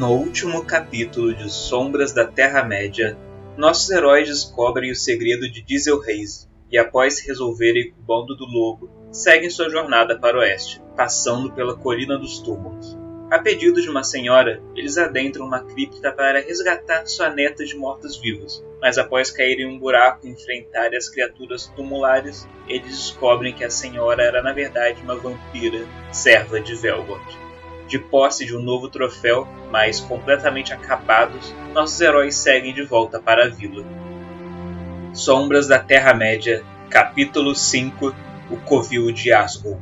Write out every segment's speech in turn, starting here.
No último capítulo de Sombras da Terra-média, nossos heróis descobrem o segredo de Diesel Reis e, após resolverem o bando do lobo, seguem sua jornada para o oeste, passando pela Colina dos Túmulos. A pedido de uma senhora, eles adentram uma cripta para resgatar sua neta de mortos-vivos, mas após cair em um buraco e enfrentar as criaturas tumulares, eles descobrem que a senhora era na verdade uma vampira, serva de Velgort. De posse de um novo troféu, mas completamente acabados, nossos heróis seguem de volta para a vila. Sombras da Terra-média, capítulo 5 O Covil de Asgul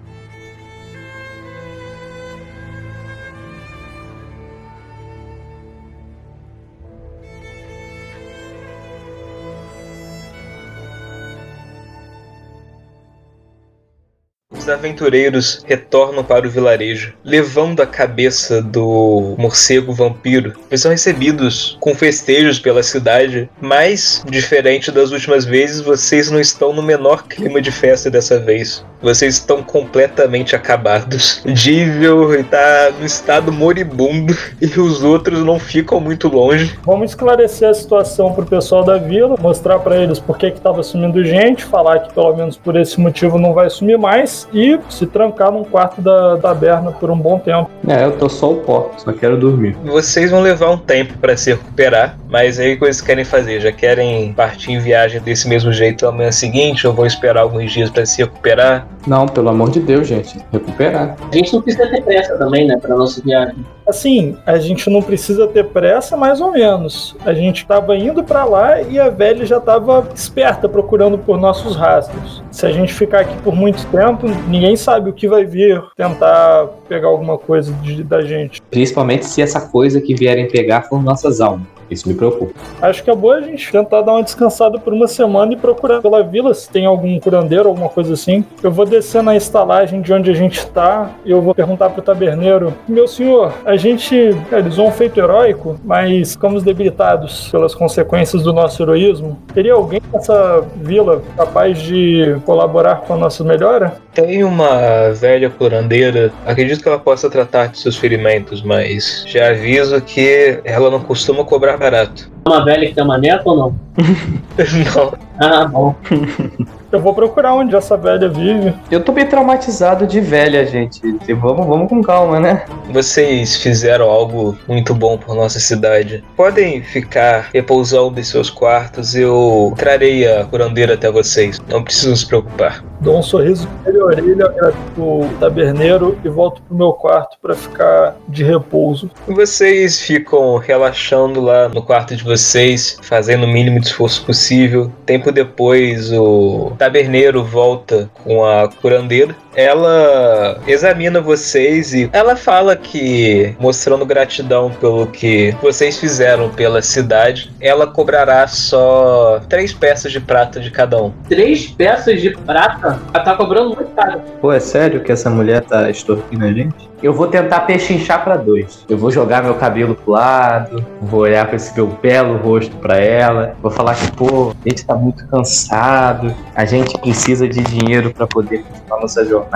Os aventureiros retornam para o vilarejo, levando a cabeça do morcego vampiro. Eles são recebidos com festejos pela cidade, mas, diferente das últimas vezes, vocês não estão no menor clima de festa dessa vez. Vocês estão completamente acabados. Dível está no estado moribundo e os outros não ficam muito longe. Vamos esclarecer a situação pro pessoal da vila, mostrar para eles por que que tava sumindo gente, falar que pelo menos por esse motivo não vai sumir mais e se trancar num quarto da taberna por um bom tempo. É, eu tô só o pó, só quero dormir. Vocês vão levar um tempo para se recuperar, mas aí o que vocês querem fazer? Já querem partir em viagem desse mesmo jeito amanhã seguinte ou vão esperar alguns dias para se recuperar? Não, pelo amor de Deus, gente. Recuperar. A gente não precisa ter pressa também, né, pra nossa viagem. Assim, a gente não precisa ter pressa, mais ou menos. A gente tava indo para lá e a velha já tava esperta procurando por nossos rastros. Se a gente ficar aqui por muito tempo, ninguém sabe o que vai vir tentar pegar alguma coisa de- da gente. Principalmente se essa coisa que vierem pegar for nossas almas. Isso me preocupa. Acho que é boa a gente tentar dar uma descansada por uma semana e procurar pela vila se tem algum curandeiro, alguma coisa assim. Eu vou descer na estalagem de onde a gente tá e eu vou perguntar pro taberneiro: Meu senhor, a gente realizou um feito heróico, mas ficamos debilitados pelas consequências do nosso heroísmo. Teria alguém nessa vila capaz de colaborar com a nossa melhora? Tem uma velha curandeira, acredito que ela possa tratar de seus ferimentos, mas já aviso que ela não costuma cobrar barato. Uma velha que tem uma neta ou não? Não. Ah, bom. Eu vou procurar onde essa velha vive. Eu tô bem traumatizado de velha, gente. E Vamos, vamos com calma, né? Vocês fizeram algo muito bom por nossa cidade. Podem ficar repousando em seus quartos. Eu trarei a curandeira até vocês. Não precisam se preocupar. Dou um sorriso de orelha, agradeço o taberneiro e volto pro meu quarto para ficar de repouso. Vocês ficam relaxando lá no quarto de vocês, fazendo o mínimo de esforço possível. Tempo depois, o taberneiro volta com a curandeira. Ela examina vocês e ela fala que, mostrando gratidão pelo que vocês fizeram pela cidade, ela cobrará só três peças de prata de cada um. Três peças de prata? Ela tá cobrando muito caro. Pô, é sério que essa mulher tá extorquindo a gente? Eu vou tentar pechinchar pra dois. Eu vou jogar meu cabelo pro lado, vou olhar pra esse meu belo rosto pra ela, vou falar que, pô, a gente tá muito cansado, a gente precisa de dinheiro pra poder continuar nossa jornada,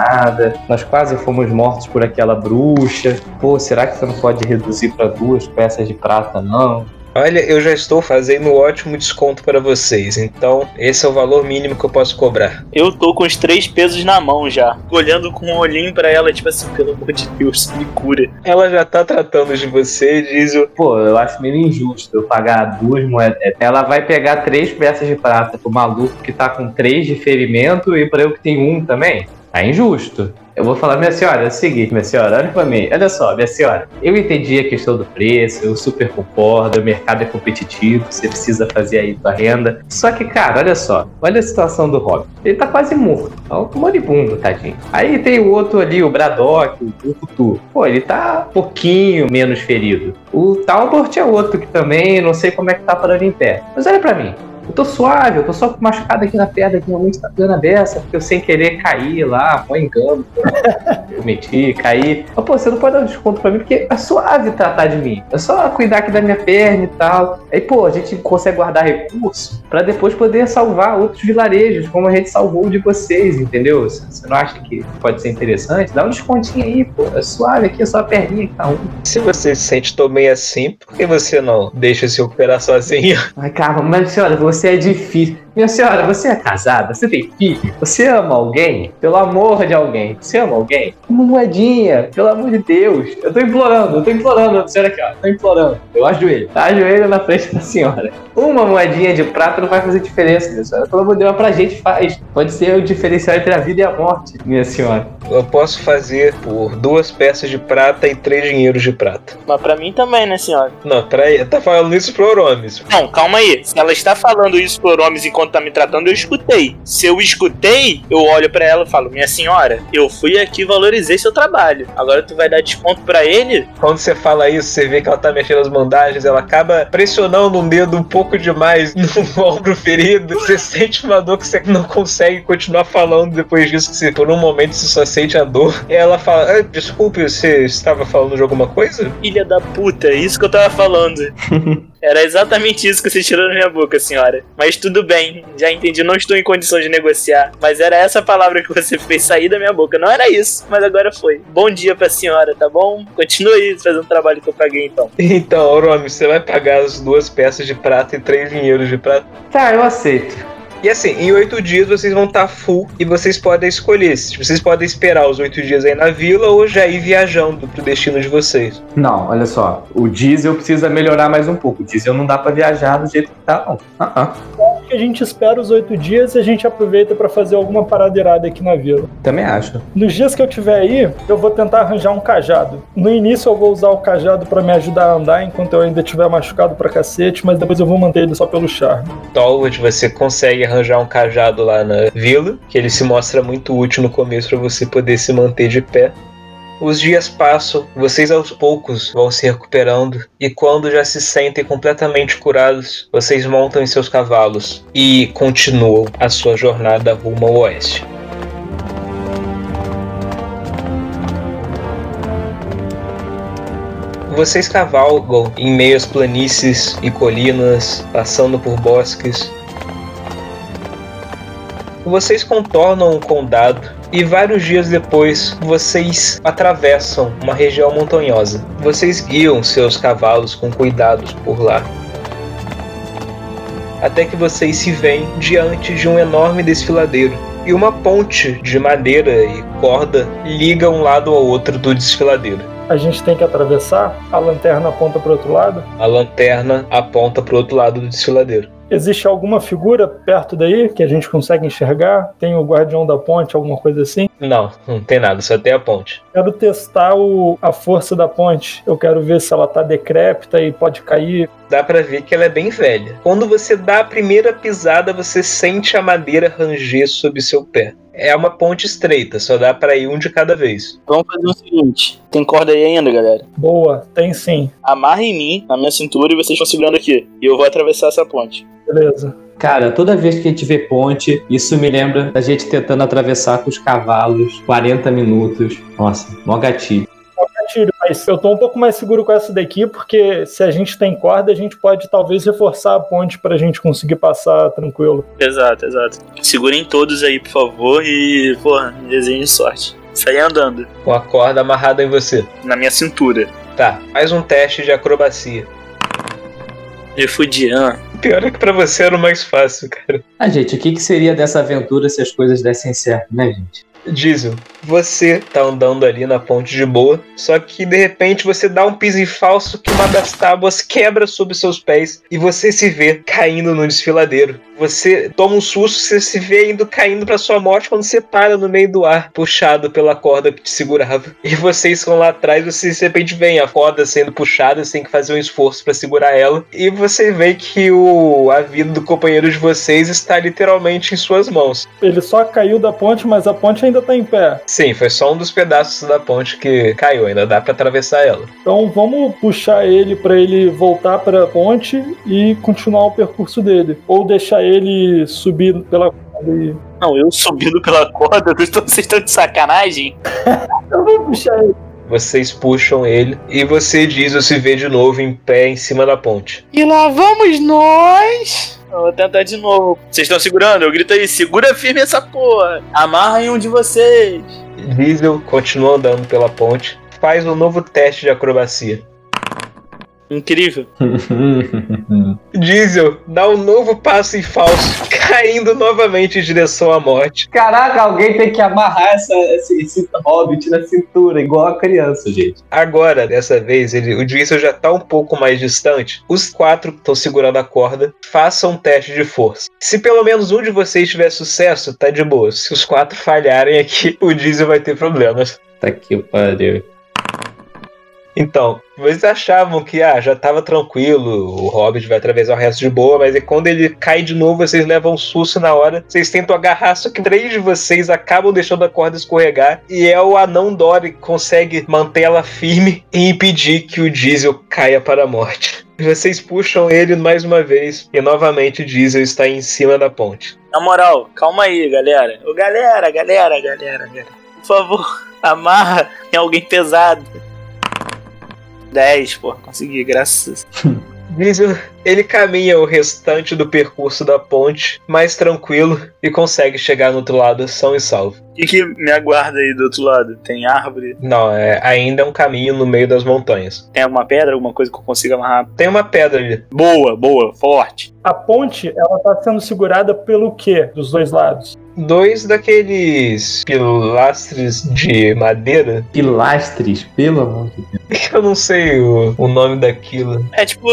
nós quase fomos mortos por aquela bruxa. Pô, será que você não pode reduzir pra duas peças de prata, não? Olha, eu já estou fazendo um ótimo desconto para vocês, então esse é o valor mínimo que eu posso cobrar. Eu tô com os três pesos na mão já. Olhando com um olhinho pra ela, tipo assim, pelo amor de Deus, me cura. Ela já tá tratando de você, diz o. Pô, eu acho meio injusto eu pagar duas moedas. Ela vai pegar três peças de prata pro maluco que tá com três de ferimento e pra eu que tenho um também. Tá injusto. Eu vou falar, minha senhora, é o seguinte, minha senhora, olha pra mim. Olha só, minha senhora. Eu entendi a questão do preço, eu super concordo, o mercado é competitivo, você precisa fazer aí tua renda. Só que, cara, olha só, olha a situação do Robin. Ele tá quase morto, tá um moribundo, tadinho. Aí tem o outro ali, o Braddock, o Futu. Pô, ele tá um pouquinho menos ferido. O Talbot é outro que também, não sei como é que tá parando em pé. Mas olha pra mim, Eu tô suave, eu tô só machucado aqui na perna, aqui momento tá dando a beça, porque eu sem querer caí lá, foi engano. eu meti, caí. Mas, pô, você não pode dar um desconto pra mim, porque é suave tratar de mim. É só cuidar aqui da minha perna e tal. Aí, pô, a gente consegue guardar recurso pra depois poder salvar outros vilarejos, como a gente salvou o de vocês, entendeu? Você não acha que pode ser interessante? Dá um descontinho aí, pô. É suave aqui, é só a perninha que tá um. Se você se sente tão bem assim, por que você não deixa se recuperar sozinho? Ai, calma, mas senhora, você é difícil. Minha senhora, você é casada? Você tem filho? Você ama alguém? Pelo amor de alguém. Você ama alguém? Uma moedinha, pelo amor de Deus. Eu tô implorando, eu tô implorando, senhora aqui, ó. Tô implorando. Eu ajoelho. Tá ajoelho na frente da senhora. Uma moedinha de prata não vai fazer diferença, minha senhora. Pelo amor de Deus, pra gente faz. Pode ser o diferencial entre a vida e a morte, minha senhora. Eu posso fazer por duas peças de prata e três dinheiros de prata. Mas pra mim também, né, senhora? Não, pra tá falando isso pro Oromes. Não, calma aí. Se ela está falando isso pro Oromes enquanto tá me tratando, eu escutei. Se eu escutei, eu olho pra ela e falo: Minha senhora, eu fui aqui e valorizei seu trabalho. Agora tu vai dar desconto pra ele? Quando você fala isso, você vê que ela tá mexendo as bandagens, ela acaba pressionando um dedo um pouco demais no ombro ferido. Você sente uma dor que você não consegue continuar falando depois disso, que você, por um momento você só sente a dor. E ela fala: ah, Desculpe, você estava falando de alguma coisa? Filha da puta, é isso que eu tava falando. Era exatamente isso que você tirou da minha boca, senhora. Mas tudo bem, já entendi, não estou em condição de negociar. Mas era essa palavra que você fez sair da minha boca. Não era isso, mas agora foi. Bom dia pra senhora, tá bom? Continue fazendo o trabalho que eu paguei então. Então, Oromi, você vai pagar as duas peças de prata e três dinheiros de prata? Tá, eu aceito. E assim, em oito dias vocês vão estar full e vocês podem escolher. Tipo, Vocês podem esperar os oito dias aí na vila ou já ir viajando pro destino de vocês. Não, olha só. O diesel precisa melhorar mais um pouco. O diesel não dá pra viajar do jeito que tá, não. Acho que a gente espera os oito dias e a gente aproveita pra fazer alguma paradeirada aqui na vila. Também acho. Nos dias que eu tiver aí, eu vou tentar arranjar um cajado. No início eu vou usar o cajado pra me ajudar a andar enquanto eu ainda estiver machucado pra cacete, mas depois eu vou manter ele só pelo charme. Tolwood, você consegue arranjar um cajado lá na vila, que ele se mostra muito útil no começo para você poder se manter de pé. Os dias passam, vocês aos poucos vão se recuperando, e quando já se sentem completamente curados, vocês montam em seus cavalos e continuam a sua jornada rumo ao oeste. Vocês cavalgam em meio às planícies e colinas, passando por bosques. Vocês contornam o condado e vários dias depois vocês atravessam uma região montanhosa. Vocês guiam seus cavalos com cuidados por lá. Até que vocês se veem diante de um enorme desfiladeiro. E uma ponte de madeira e corda liga um lado ao outro do desfiladeiro. A gente tem que atravessar, a lanterna aponta pro outro lado. A lanterna aponta para o outro lado do desfiladeiro. Existe alguma figura perto daí que a gente consegue enxergar? Tem o guardião da ponte, alguma coisa assim? Não, não tem nada, só tem a ponte. Quero testar o- a força da ponte. Eu quero ver se ela tá decrépita e pode cair. Dá pra ver que ela é bem velha. Quando você dá a primeira pisada, você sente a madeira ranger sob seu pé. É uma ponte estreita, só dá pra ir um de cada vez. Vamos fazer o seguinte: tem corda aí ainda, galera? Boa, tem sim. Amarra em mim, na minha cintura, e vocês estão segurando aqui. E eu vou atravessar essa ponte. Beleza. Cara, toda vez que a gente vê ponte, isso me lembra da gente tentando atravessar com os cavalos 40 minutos. Nossa, mó gatilho. Gatilho, mas eu tô um pouco mais seguro com essa daqui, porque se a gente tem corda, a gente pode talvez reforçar a ponte pra gente conseguir passar tranquilo. Exato, exato. Segurem todos aí, por favor, e, porra, desenho de sorte. Saí andando, Com a corda amarrada em você. na minha cintura. Tá, mais um teste de acrobacia. Me fudi, ah. Pior é que pra você era o mais fácil, cara. Ah, gente, o que, que seria dessa aventura se as coisas dessem certo, né, gente? Diesel, você tá andando ali na ponte de boa, só que de repente você dá um piso em falso que uma das tábuas quebra sob seus pés e você se vê caindo no desfiladeiro. Você toma um susto, você se vê indo caindo pra sua morte quando você para no meio do ar, puxado pela corda que te segurava. E vocês estão lá atrás, você de repente vem a corda sendo puxada, você tem que fazer um esforço pra segurar ela. E você vê que o a vida do companheiro de vocês está literalmente em suas mãos. Ele só caiu da ponte, mas a ponte ainda ainda tá em pé? Sim, foi só um dos pedaços da ponte que caiu, ainda dá pra atravessar ela. Então vamos puxar ele pra ele voltar pra ponte e continuar o percurso dele. Ou deixar ele subir pela corda e. Não, eu subindo pela corda, vocês estão de sacanagem? Eu vou puxar ele. Vocês puxam ele e você, Diesel, se vê de novo em pé em cima da ponte. E lá vamos nós! Eu vou tentar de novo. Vocês estão segurando? Eu grito aí, segura firme essa porra! Amarra em um de vocês! Diesel continua andando pela ponte, faz um novo teste de acrobacia. Incrível. Diesel dá um novo passo em falso, caindo novamente em direção à morte. Caraca, alguém tem que amarrar essa, esse, esse hobbit na cintura, igual a criança, gente. Agora, dessa vez, ele, o Diesel já tá um pouco mais distante. Os quatro que estão segurando a corda, façam um teste de força. Se pelo menos um de vocês tiver sucesso, tá de boa. Se os quatro falharem aqui, o Diesel vai ter problemas. Tá que pariu. Então, vocês achavam que ah, já tava tranquilo, o Hobbit vai atravessar o resto de boa, mas aí quando ele cai de novo, vocês levam um susto na hora. Vocês tentam agarrar, só que três de vocês acabam deixando a corda escorregar. E é o anão Dory que consegue manter ela firme e impedir que o Diesel caia para a morte. Vocês puxam ele mais uma vez e novamente o Diesel está em cima da ponte. Na moral, calma aí, galera. Ô, galera, galera, galera, galera. Por favor, amarra em alguém pesado. 10, pô, consegui, graças. Diesel, ele caminha o restante do percurso da ponte mais tranquilo e consegue chegar no outro lado são e salvo. O que, que me aguarda aí do outro lado? Tem árvore? Não, é ainda é um caminho no meio das montanhas. Tem alguma pedra? Alguma coisa que eu consiga amarrar? Tem uma pedra ali. Boa, boa, forte. A ponte, ela tá sendo segurada pelo quê dos dois lados? Dois daqueles pilastres de madeira. Pilastres, pelo amor de Deus. Eu não sei o, o nome daquilo. É tipo,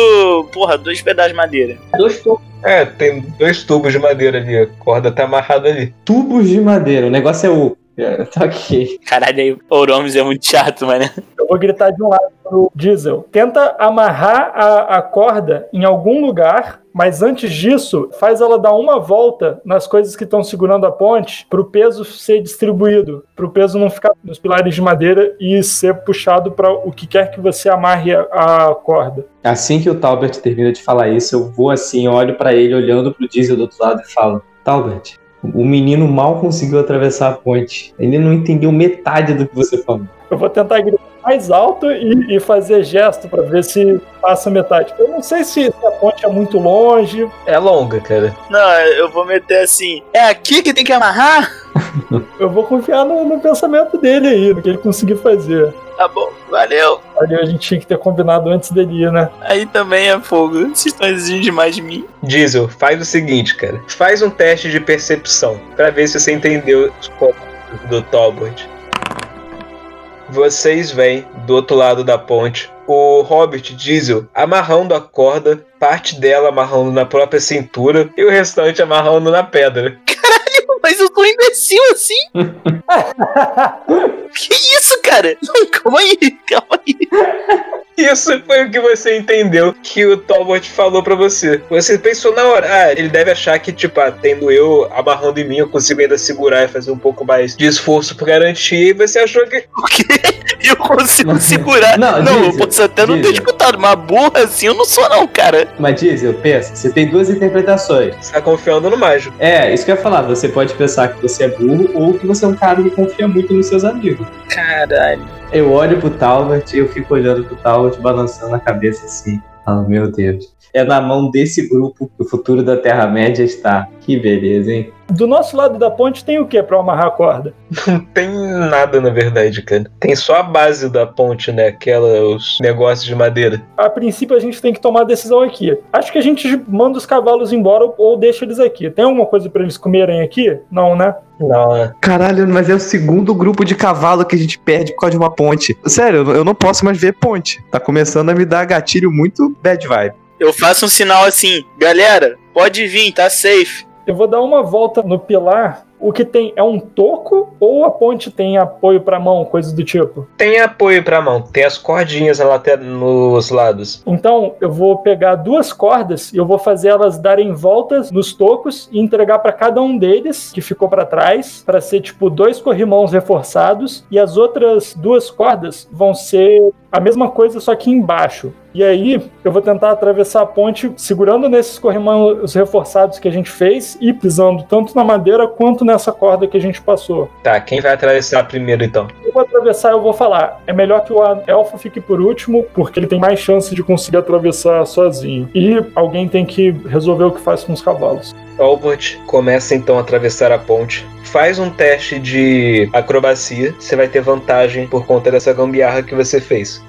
porra, dois pedaços de madeira. Dois tubos. É, tem dois tubos de madeira ali. A corda tá amarrada ali. Tubos de madeira, o negócio é o. É, tá ok. Caralho, aí Oromes é muito chato, mano. Eu vou gritar de um lado pro Diesel. Tenta amarrar a, a corda em algum lugar, mas antes disso, faz ela dar uma volta nas coisas que estão segurando a ponte para o peso ser distribuído, para o peso não ficar nos pilares de madeira e ser puxado para o que quer que você amarre a, a corda. Assim que o Talbert termina de falar isso, eu vou assim, olho pra ele, olhando pro Diesel do outro lado e falo: Talbert, o menino mal conseguiu atravessar a ponte. Ele não entendeu metade do que você falou. Eu vou tentar gritar mais alto e, e fazer gesto para ver se passa metade. Eu não sei se a ponte é muito longe. É longa, cara. Não, eu vou meter assim. É aqui que tem que amarrar? Eu vou confiar no, no pensamento dele aí, no que ele conseguir fazer. Tá bom, valeu. Ali a gente tinha que ter combinado antes dele ir, né? Aí também é fogo. Vocês estão exigindo demais de mim. Diesel, faz o seguinte, cara. Faz um teste de percepção pra ver se você entendeu os comandos do Talbot. Vocês veem do outro lado da ponte o Hobbit Diesel amarrando a corda, parte dela amarrando na própria cintura e o restante amarrando na pedra. Mas eu tô imbecil assim? que isso, cara? Não, calma aí, calma aí. Isso foi o que você entendeu que o Talbot falou pra você. Você pensou na hora, ah, ele deve achar que, tipo, ah, tendo eu amarrando em mim, eu consigo ainda segurar e fazer um pouco mais de esforço pra garantir. E você achou que. O quê? Eu consigo segurar. Não, Não, eu Diesel, posso até não ter Diesel. escutado, mas burra assim eu não sou, não, cara. Mas Diesel, pensa, você tem duas interpretações. Você tá confiando no mágico. É, isso que eu ia falar. Você pode pensar que você é burro ou que você é um cara que confia muito nos seus amigos. Caralho. Eu olho pro Talbot e eu fico olhando pro Talbot balançando a cabeça assim. Ah, meu Deus. É na mão desse grupo que o futuro da Terra-média está. Que beleza, hein? Do nosso lado da ponte tem o que para amarrar a corda? Não tem nada, na verdade, cara. Tem só a base da ponte, né? Aquela, os negócios de madeira. A princípio a gente tem que tomar a decisão aqui. Acho que a gente manda os cavalos embora ou deixa eles aqui. Tem alguma coisa para eles comerem aqui? Não, né? Não, né? Caralho, mas é o segundo grupo de cavalo que a gente perde por causa de uma ponte. Sério, eu- eu não posso mais ver ponte. Tá começando a me dar gatilho muito bad vibe. Eu faço um sinal assim, galera, pode vir, tá safe. Eu vou dar uma volta no pilar O que tem é um toco ou a ponte tem apoio pra mão, coisa do tipo? Tem apoio pra mão, tem as cordinhas na late- nos lados. Então, eu vou pegar duas cordas e eu vou fazer elas darem voltas nos tocos e entregar para cada um deles que ficou para trás, para ser tipo dois corrimãos reforçados e as outras duas cordas vão ser a mesma coisa só que embaixo. E aí, eu vou tentar atravessar a ponte segurando nesses corrimãos reforçados que a gente fez e pisando tanto na madeira quanto nessa corda que a gente passou. Tá, quem vai atravessar primeiro então? Eu vou atravessar, eu vou falar. É melhor que o elfo fique por último, porque ele tem mais chance de conseguir atravessar sozinho. E alguém tem que resolver o que faz com os cavalos. Albert começa então a atravessar a ponte. Faz um teste de acrobacia. Você vai ter vantagem por conta dessa gambiarra que você fez.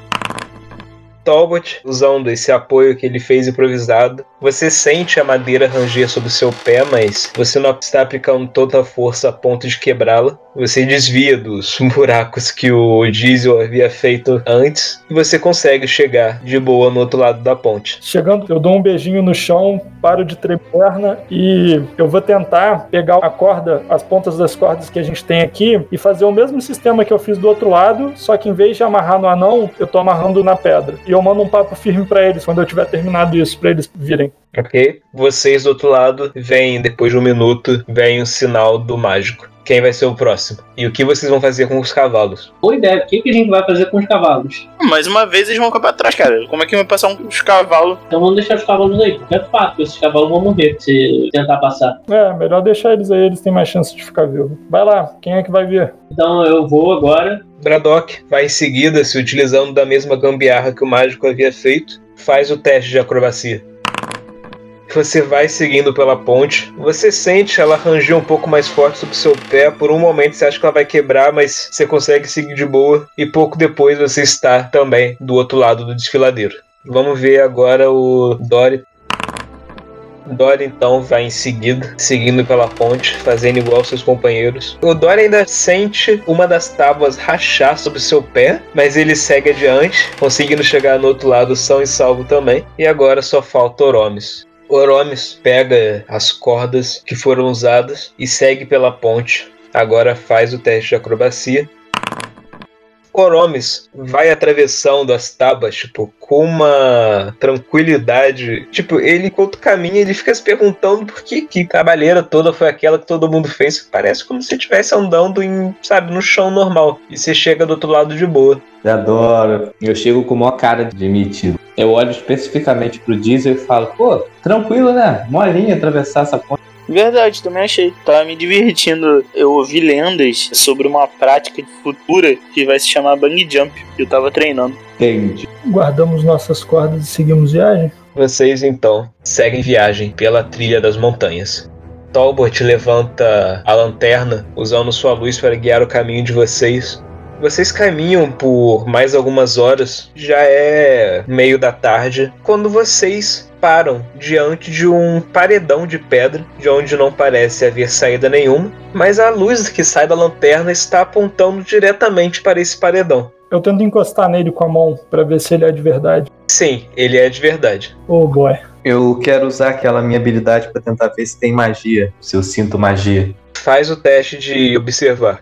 Talbot, usando esse apoio que ele fez improvisado, você sente a madeira ranger sob o seu pé, mas você não está aplicando toda a força a ponto de quebrá-la. Você desvia dos buracos que o diesel havia feito antes e você consegue chegar de boa no outro lado da ponte. Chegando, eu dou um beijinho no chão, paro de tremer a perna e eu vou tentar pegar a corda, as pontas das cordas que a gente tem aqui e fazer o mesmo sistema que eu fiz do outro lado, só que em vez de amarrar no anão, eu tô amarrando na pedra. E eu mando um papo firme pra eles quando eu tiver terminado isso, pra eles virem. Ok? Vocês do outro lado veem, depois de um minuto, vem o sinal do mágico. Quem vai ser o próximo? E o que vocês vão fazer com os cavalos? Boa ideia. O que, que a gente vai fazer com os cavalos? Mais uma vez eles vão ficar pra trás, cara. Como é que vai passar uns cavalos? Então vamos deixar os cavalos aí, porque é fato, esses cavalos vão morrer se tentar passar. É, melhor deixar eles aí, eles têm mais chance de ficar vivos. Vai lá, quem é que vai vir? Então eu vou agora. Braddock vai em seguida, se utilizando da mesma gambiarra que o mágico havia feito, faz o teste de acrobacia. Você vai seguindo pela ponte, você sente ela ranger um pouco mais forte sobre o seu pé. Por um momento você acha que ela vai quebrar, mas você consegue seguir de boa. E pouco depois você está também do outro lado do desfiladeiro. Vamos ver agora o Dory. Dory então vai em seguida, seguindo pela ponte, fazendo igual seus companheiros. O Dory ainda sente uma das tábuas rachar sobre seu pé, mas ele segue adiante, conseguindo chegar no outro lado são e salvo também. E agora só falta Oromes. Oromes pega as cordas que foram usadas e segue pela ponte. Agora faz o teste de acrobacia. Oromes vai atravessando as tábuas, tipo, com uma tranquilidade. Tipo, ele, enquanto caminha, ele fica se perguntando por que, que trabalheira toda foi aquela que todo mundo fez. Parece como se estivesse andando em, sabe, no chão normal. E você chega do outro lado de boa. Eu adoro. Eu chego com maior cara de metido. Eu olho especificamente pro Diesel e falo, pô, tranquilo, né? Molinho atravessar essa ponte. Verdade, também achei. Tava me divertindo. Eu ouvi lendas sobre uma prática futura que vai se chamar Bang Jump, que eu tava treinando. Entendi. Guardamos nossas cordas e seguimos viagem? Vocês então seguem viagem pela trilha das montanhas. Talbot levanta a lanterna, usando sua luz para guiar o caminho de vocês. Vocês caminham por mais algumas horas, já é meio da tarde, quando vocês param diante de um paredão de pedra, de onde não parece haver saída nenhuma, mas a luz que sai da lanterna está apontando diretamente para esse paredão. Eu tento encostar nele com a mão pra ver se ele é de verdade. Sim, ele é de verdade. Oh boy. Eu quero usar aquela minha habilidade pra tentar ver se tem magia, se eu sinto magia. Faz o teste de observar.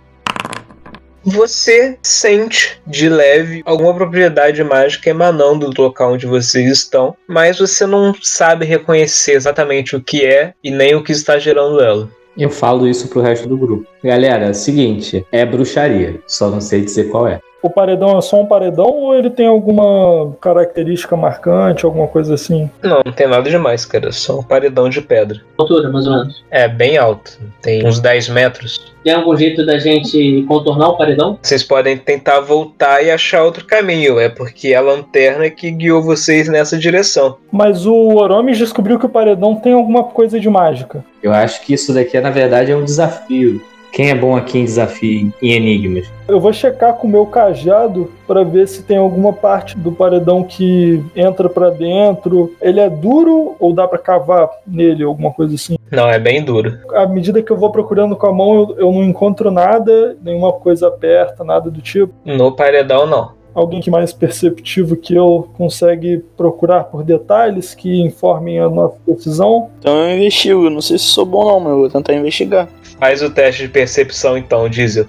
Você sente de leve alguma propriedade mágica emanando do local onde vocês estão, mas você não sabe reconhecer exatamente o que é e nem o que está gerando ela. Eu falo isso pro resto do grupo. Galera, é seguinte, é bruxaria, só não sei dizer qual é. O paredão é só um paredão ou ele tem alguma característica marcante, alguma coisa assim? Não, não tem nada demais, cara. É só um paredão de pedra. Altura, mais ou menos. É bem alto, tem uns 10 metros. Tem algum jeito da gente contornar o paredão? Vocês podem tentar voltar e achar outro caminho, é porque é a lanterna que guiou vocês nessa direção. Mas o Oromes descobriu que o paredão tem alguma coisa de mágica. Eu acho que isso daqui, na verdade, é um desafio. Quem é bom aqui em desafio em enigmas? Eu vou checar com o meu cajado pra ver se tem alguma parte do paredão que entra pra dentro. Ele é duro ou dá pra cavar nele, alguma coisa assim? Não, é bem duro. À medida que eu vou procurando com a mão, eu, eu não encontro nada, nenhuma coisa aperta, nada do tipo. No paredão, não. alguém que mais perceptivo que eu consegue procurar por detalhes que informem a nossa decisão? Então eu investigo. Não sei se sou bom não, mas eu vou tentar investigar. Faz o teste de percepção então, Diesel.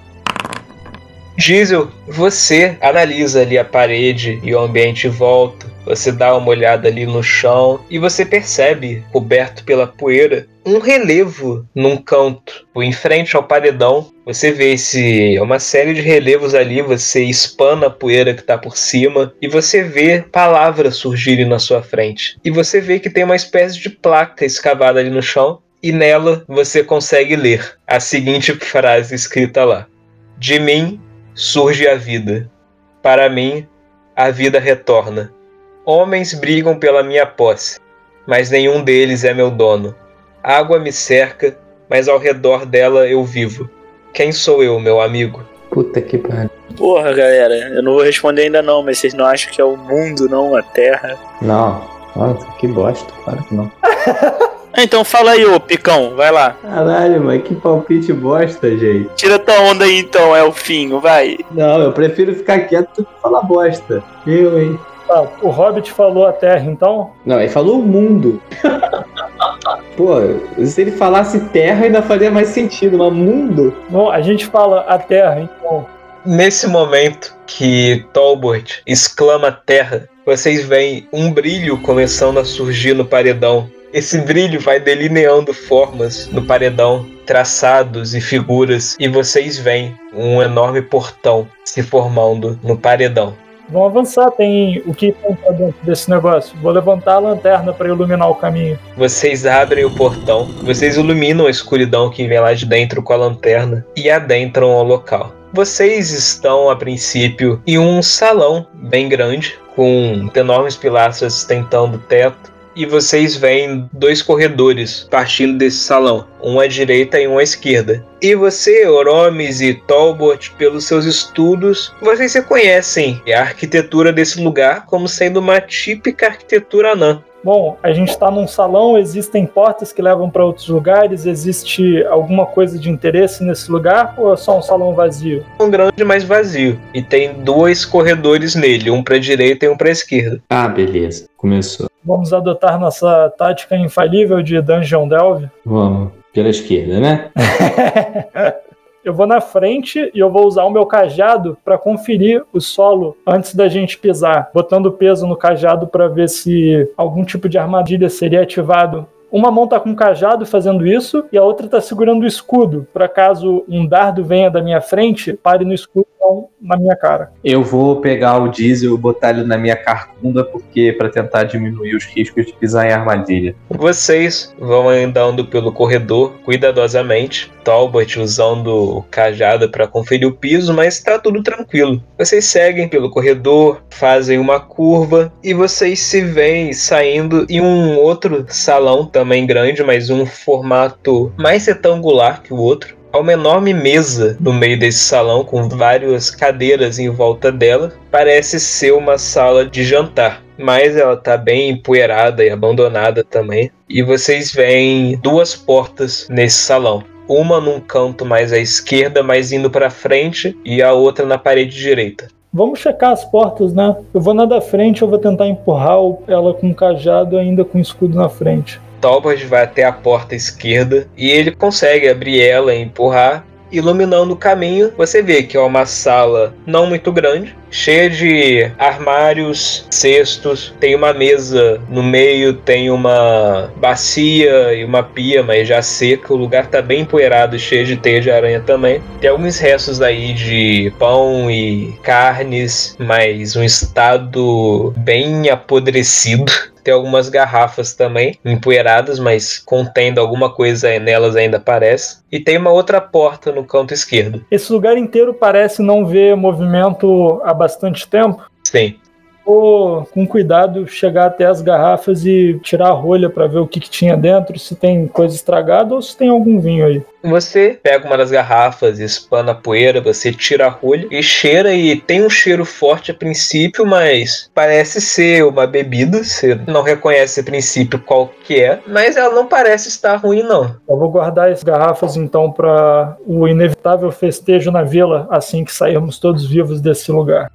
Diesel, você analisa ali a parede e o ambiente em volta. Você dá uma olhada ali no chão e você percebe, coberto pela poeira, um relevo num canto. Em frente ao paredão, você vê esse, uma série de relevos ali. Você espana a poeira que está por cima e você vê palavras surgirem na sua frente. E você vê que tem uma espécie de placa escavada ali no chão e nela você consegue ler a seguinte frase escrita lá: De mim surge a vida. Para mim, a vida retorna. Homens brigam pela minha posse, mas nenhum deles é meu dono. Água me cerca, mas ao redor dela eu vivo. Quem sou eu, meu amigo? Puta que pariu. Porra, galera, eu não vou responder ainda não, mas vocês não acham que é o mundo, não a Terra? Não. Nossa, que bosta. Claro que não. Ah, Então fala aí, ô Picão, vai lá. Caralho, mano, que palpite bosta, gente. Tira tua onda aí então, Elfinho, vai. Não, eu prefiro ficar quieto do que falar bosta. Eu, hein? Tá, o Hobbit falou a Terra, então? Não, ele falou o mundo. Pô, se ele falasse terra ainda faria mais sentido, mas mundo? Não, a gente fala a Terra, então. Nesse momento que Talbot exclama terra, vocês veem um brilho começando a surgir no paredão. Esse brilho vai delineando formas no paredão, traçados e figuras, e vocês veem um enorme portão se formando no paredão. Vamos avançar, tem o que tem pra dentro desse negócio. Vou levantar a lanterna para iluminar o caminho. Vocês abrem o portão, vocês iluminam a escuridão que vem lá de dentro com a lanterna e adentram ao local. Vocês estão, a princípio, em um salão bem grande, com enormes pilastras sustentando o teto, e vocês veem dois corredores partindo desse salão, um à direita e um à esquerda. E você, Oromes e Talbot, pelos seus estudos, vocês reconhecem a arquitetura desse lugar como sendo uma típica arquitetura anã. Bom, a gente está num salão, existem portas que levam para outros lugares, existe alguma coisa de interesse nesse lugar ou é só um salão vazio? Um grande, mas vazio. E tem dois corredores nele, um para a direita e um para a esquerda. Ah, beleza. Começou. Vamos adotar nossa tática infalível de Dungeon Delve? Vamos. Pela esquerda, né? Eu vou na frente e eu vou usar o meu cajado para conferir o solo antes da gente pisar, botando peso no cajado para ver se algum tipo de armadilha seria ativado. Uma mão tá com o cajado fazendo isso e a outra tá segurando o escudo, para caso um dardo venha da minha frente, pare no escudo não na minha cara. Eu vou pegar o diesel e botar ele na minha carcunda, porque para tentar diminuir os riscos de pisar em armadilha. Vocês vão andando pelo corredor cuidadosamente. Talbot usando o cajado para conferir o piso, mas está tudo tranquilo. Vocês seguem pelo corredor, fazem uma curva e vocês se veem saindo em um outro salão também grande, mas um formato mais retangular que o outro. Há uma enorme mesa no meio desse salão com várias cadeiras em volta dela. Parece ser uma sala de jantar, mas ela tá bem empoeirada e abandonada também. E vocês veem duas portas nesse salão. Uma num canto mais à esquerda, mais indo para frente, e a outra na parede direita. Vamos checar as portas, né? Eu vou na da frente, eu vou tentar empurrar ela com o cajado ainda com o escudo na frente. Talbot vai até a porta esquerda e ele consegue abrir ela e empurrar. Iluminando o caminho, você vê que é uma sala não muito grande, cheia de armários, cestos, tem uma mesa no meio, tem uma bacia e uma pia, mas já seca. O lugar tá bem empoeirado, cheio de teia de aranha também. Tem alguns restos aí de pão e carnes, mas um estado bem apodrecido. Tem algumas garrafas também, empoeiradas, mas contendo alguma coisa nelas ainda parece. E tem uma outra porta no canto esquerdo. Esse lugar inteiro parece não ver movimento há bastante tempo. Sim. Vou, com cuidado, chegar até as garrafas e tirar a rolha para ver o que, que tinha dentro, se tem coisa estragada ou se tem algum vinho aí. Você pega uma das garrafas, espana a poeira, você tira a rolha e cheira e tem um cheiro forte a princípio, mas parece ser uma bebida, você não reconhece a princípio qual que é, mas ela não parece estar ruim não. Eu vou guardar as garrafas então para o inevitável festejo na vila assim que sairmos todos vivos desse lugar.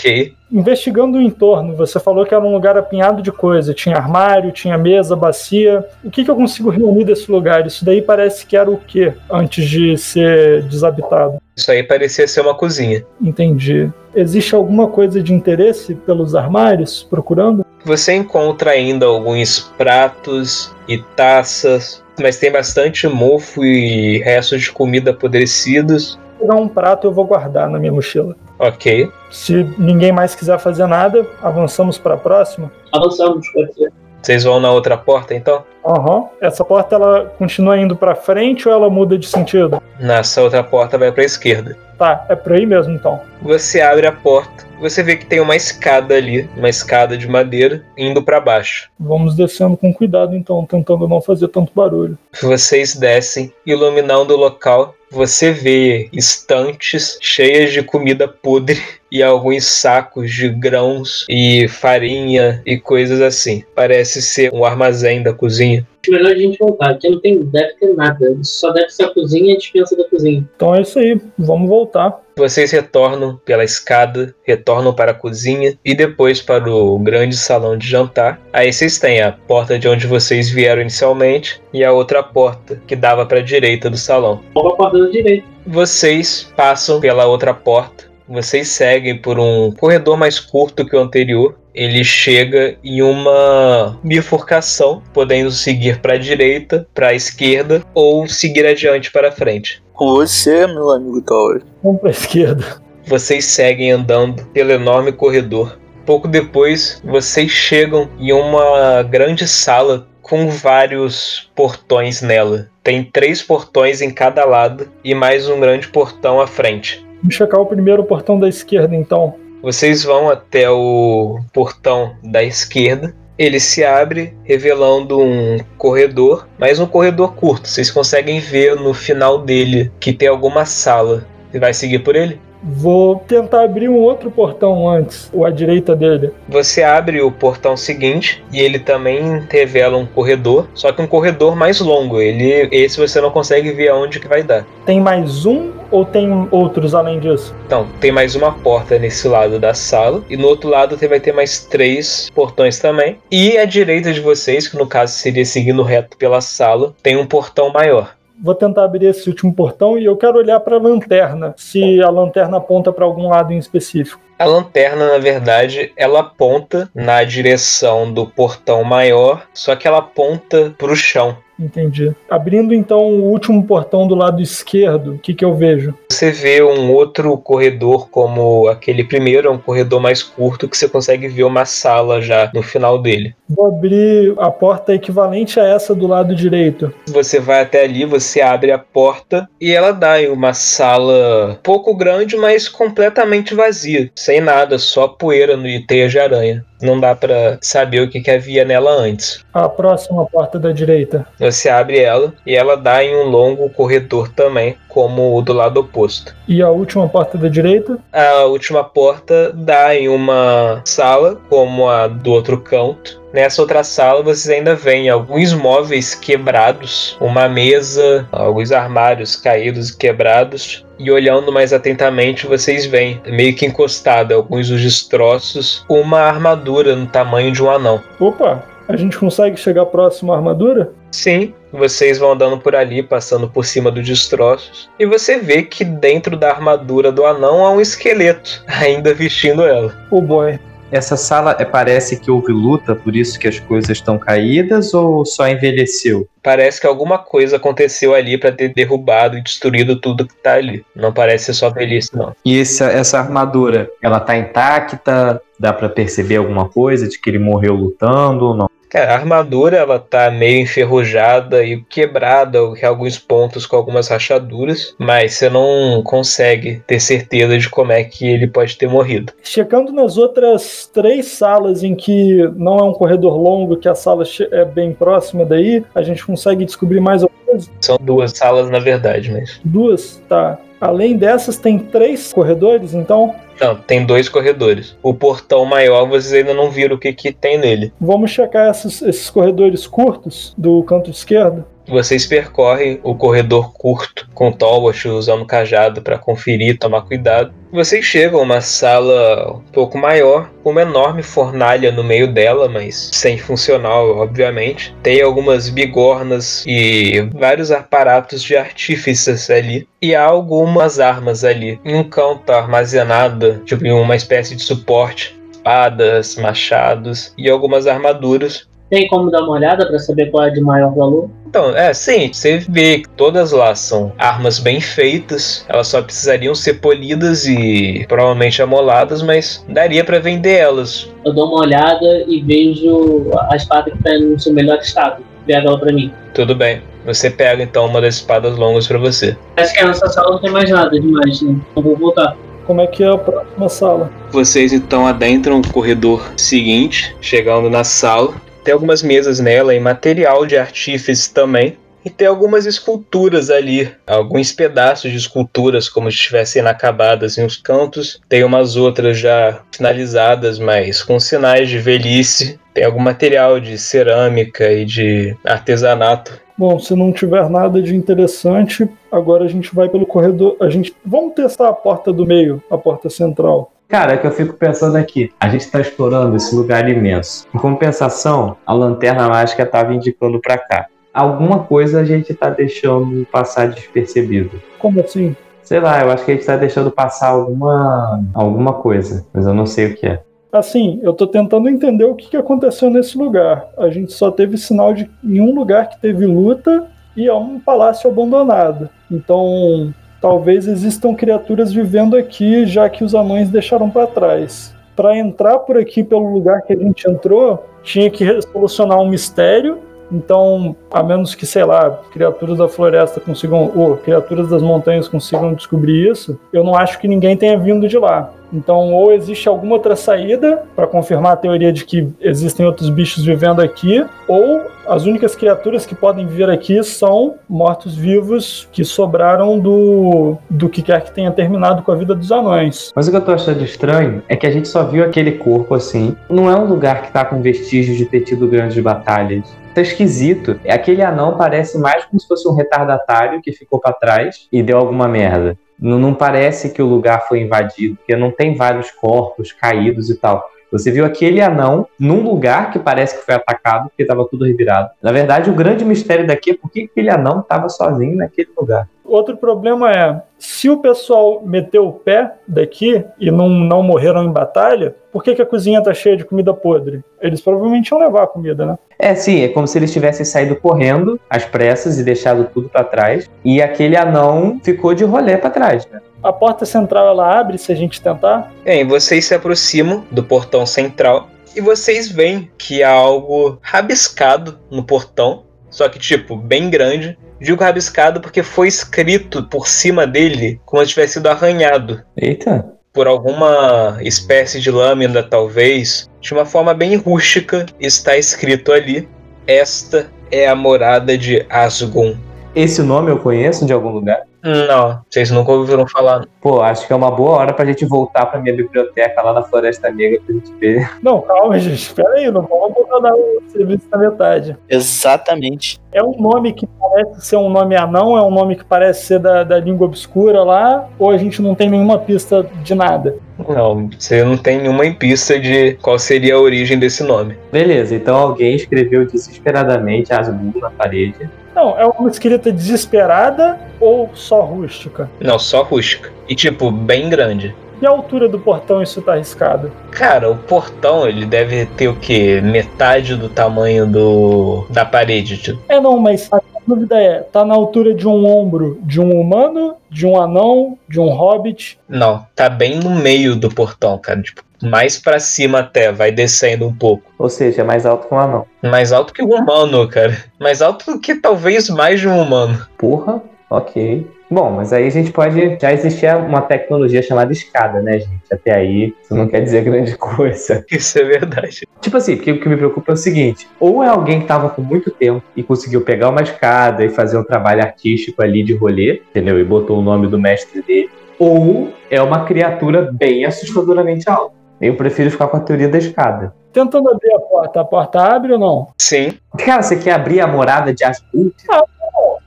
Ok. Investigando o entorno, você falou que era um lugar apinhado de coisa. Tinha armário, tinha mesa, bacia. O que, que eu consigo reunir desse lugar? Isso daí parece que era o quê antes de ser desabitado? Isso aí parecia ser uma cozinha. Entendi. Existe alguma coisa de interesse pelos armários procurando? Você encontra ainda alguns pratos e taças, mas tem bastante mofo e restos de comida apodrecidos. Vou pegar um prato eu vou guardar na minha mochila. Ok. Se ninguém mais quiser fazer nada, avançamos para a próxima. Avançamos, pode ser. Vocês vão na outra porta então? Aham. Essa porta ela continua indo para frente ou ela muda de sentido? Nessa outra porta vai para a esquerda. Tá, é por aí mesmo então. Você abre a porta, você vê que tem uma escada ali, uma escada de madeira indo para baixo. Vamos descendo com cuidado então, tentando não fazer tanto barulho. Vocês descem, iluminando o local. Você vê estantes cheias de comida podre e alguns sacos de grãos e farinha e coisas assim. Parece ser um armazém da cozinha. Acho melhor a gente voltar. Aqui não tem, deve ter nada. Só deve ser a cozinha e a dispensa da cozinha. Então é isso aí, vamos voltar. Vocês retornam pela escada, retornam para a cozinha e depois para o grande salão de jantar. Aí vocês têm a porta de onde vocês vieram inicialmente e a outra porta que dava para a direita do salão. Vamos pra porta da direita. Vocês passam pela outra porta. Vocês seguem por um corredor mais curto que o anterior. Ele chega em uma bifurcação, podendo seguir para a direita, para a esquerda ou seguir adiante para frente. Com você, meu amigo Thor. Vamos para a esquerda. Vocês seguem andando pelo enorme corredor. Pouco depois, vocês chegam em uma grande sala com vários portões nela. Tem três portões em cada lado e mais um grande portão à frente. Vamos checar o primeiro portão da esquerda então. Vocês vão até o portão da esquerda. Ele se abre, revelando um corredor, mas um corredor curto. Vocês conseguem ver no final dele que tem alguma sala. Você vai seguir por ele? Vou tentar abrir um outro portão antes, ou à direita dele. Você abre o portão seguinte e ele também revela um corredor, só que um corredor mais longo. Ele, esse você não consegue ver aonde que vai dar. Tem mais um ou tem outros além disso? Então, tem mais uma porta nesse lado da sala e no outro lado você vai ter mais três portões também. E à direita de vocês, que no caso seria seguindo reto pela sala, tem um portão maior. Vou tentar abrir esse último portão e eu quero olhar para a lanterna, se a lanterna aponta para algum lado em específico. A lanterna, na verdade, ela aponta na direção do portão maior, só que ela aponta para o chão. Entendi. Abrindo então o último portão do lado esquerdo, o que, que eu vejo? Você vê um outro corredor como aquele primeiro, é um corredor mais curto que você consegue ver uma sala já no final dele. Vou abrir a porta equivalente a essa do lado direito. Você vai até ali, você abre a porta e ela dá em uma sala pouco grande, mas completamente vazia, sem nada, só poeira e teia de aranha. Não dá pra saber o que, que havia nela antes. A próxima porta da direita. Você abre ela e ela dá em um longo corredor também, como o do lado oposto. E a última porta da direita? A última porta dá em uma sala, como a do outro canto. Nessa outra sala vocês ainda veem alguns móveis quebrados, uma mesa, alguns armários caídos e quebrados. E olhando mais atentamente, vocês veem, meio que encostado, alguns dos destroços, uma armadura no tamanho de um anão. Opa, a gente consegue chegar próximo à armadura? Sim, vocês vão andando por ali, passando por cima dos destroços, e você vê que dentro da armadura do anão há um esqueleto, ainda vestindo ela. Oh boy. Essa sala é, parece que houve luta, por isso que as coisas estão caídas ou só envelheceu? Parece que alguma coisa aconteceu ali para ter derrubado e destruído tudo que tá ali. Não parece ser só velhice, não. E essa, essa armadura, ela tá intacta? Dá pra perceber alguma coisa de que ele morreu lutando ou não? Cara, a armadura ela tá meio enferrujada e quebrada em alguns pontos com algumas rachaduras, mas você não consegue ter certeza de como é que ele pode ter morrido. Checando nas outras três salas em que não é um corredor longo, que a sala é bem próxima daí, a gente consegue descobrir mais alguma coisa? São duas salas na verdade, mas Duas, tá. Além dessas, tem três corredores, então não, tem dois corredores. O portão maior vocês ainda não viram o que que tem nele. vamos checar esses, esses corredores curtos do canto esquerdo. Vocês percorrem o corredor curto com Tolbot usando cajado para conferir, tomar cuidado. Vocês chegam a uma sala um pouco maior, com uma enorme fornalha no meio dela, mas sem funcional, obviamente. Tem algumas bigornas e vários aparatos de artífices ali. E há algumas armas ali. Em um canto armazenada, tipo uma espécie de suporte, espadas, machados e algumas armaduras. Tem como dar uma olhada pra saber qual é de maior valor? Então, é, sim, você vê que todas lá são armas bem feitas, elas só precisariam ser polidas e provavelmente amoladas, mas daria pra vender elas. Eu dou uma olhada e vejo a espada que tá no seu melhor estado. Pega ela pra mim. Tudo bem. Você pega então uma das espadas longas pra você. Acho que nessa sala não tem mais nada demais, né? Eu vou voltar. Como é que é a próxima sala? Vocês então adentram o corredor seguinte, chegando na sala. Tem algumas mesas nela e material de artífice também. E tem algumas esculturas ali, alguns pedaços de esculturas como se estivessem inacabadas em uns cantos. Tem umas outras já finalizadas, mas com sinais de velhice. Tem algum material de cerâmica e de artesanato. Bom, se não tiver nada de interessante, agora a gente vai pelo corredor. A gente vamos testar a porta do meio, a porta central. Cara, é que eu fico pensando aqui. A gente tá explorando esse lugar imenso. Em compensação, a lanterna mágica tava indicando pra cá. Alguma coisa a gente tá deixando passar despercebido. Como assim? Sei lá, eu acho que a gente tá deixando passar alguma, alguma coisa, mas eu não sei o que é. Assim, eu tô tentando entender o que, que aconteceu nesse lugar. A gente só teve sinal de em um lugar que teve luta e é um palácio abandonado. Então, talvez existam criaturas vivendo aqui, já que os anões deixaram para trás. Para entrar por aqui pelo lugar que a gente entrou, tinha que solucionar um mistério. Então, a menos que, sei lá, criaturas da floresta consigam, ou criaturas das montanhas consigam descobrir isso, eu não acho que ninguém tenha vindo de lá. Então, ou existe alguma outra saída para confirmar a teoria de que existem outros bichos vivendo aqui, ou as únicas criaturas que podem vir aqui são mortos-vivos que sobraram do, do que quer que tenha terminado com a vida dos anões. Mas o que eu tô achando estranho é que a gente só viu aquele corpo assim. Não é um lugar que tá com vestígios de ter tido grandes batalhas. Tá esquisito. Aquele anão parece mais como se fosse um retardatário que ficou para trás e deu alguma merda. Não, não parece que o lugar foi invadido, porque não tem vários corpos caídos e tal. Você viu aquele anão num lugar que parece que foi atacado, porque estava tudo revirado. Na verdade, o grande mistério daqui é por que aquele anão estava sozinho naquele lugar. Outro problema é, se o pessoal meteu o pé daqui e não, não morreram em batalha, por que, que a cozinha tá cheia de comida podre? Eles provavelmente iam levar a comida, né? É, sim, é como se eles tivessem saído correndo às pressas e deixado tudo para trás. E aquele anão ficou de rolê para trás, né? A porta central ela abre se a gente tentar. Bem, vocês se aproximam do portão central e vocês veem que há algo rabiscado no portão, só que tipo, bem grande. Digo rabiscado porque foi escrito por cima dele como se tivesse sido arranhado Eita. por alguma espécie de lâmina, talvez. De uma forma bem rústica, está escrito ali: Esta é a morada de Asgon. Esse nome eu conheço de algum lugar? Não, vocês nunca ouviram falar. Pô, acho que é uma boa hora pra gente voltar pra minha biblioteca lá na Floresta Negra pra gente ver. Não, calma, gente. Espera aí, não vamos abandonar o serviço na metade. Exatamente. É um nome que parece ser um nome anão, é um nome que parece ser da, da língua obscura lá, ou a gente não tem nenhuma pista de nada? Não, você não tem nenhuma pista de qual seria a origem desse nome. Beleza, então alguém escreveu desesperadamente Asgul na parede. Não, é uma escrita desesperada ou só rústica? Não, só rústica. E tipo, bem grande. E a altura do portão isso tá arriscado? Cara, o portão ele deve ter o quê? Metade do tamanho do da parede. Tipo. É não, mas a dúvida é, tá na altura de um ombro de um humano, de um anão, de um hobbit? Não, tá bem no meio do portão, cara. Tipo, mais pra cima até, vai descendo um pouco. Ou seja, é mais alto que um anão. Mais alto que um humano, cara. Mais alto que talvez mais de um humano. Porra, ok. Bom, mas aí a gente pode. Já existia uma tecnologia chamada escada, né, gente? Até aí, isso não quer dizer grande coisa. Isso é verdade. Tipo assim, porque o que me preocupa é o seguinte: ou é alguém que tava com muito tempo e conseguiu pegar uma escada e fazer um trabalho artístico ali de rolê, entendeu? E botou o nome do mestre dele, ou é uma criatura bem assustadoramente alta. Eu prefiro ficar com a teoria da escada. Tentando abrir a porta, a porta abre ou não? Sim. Cara, você quer abrir a morada de Asgul?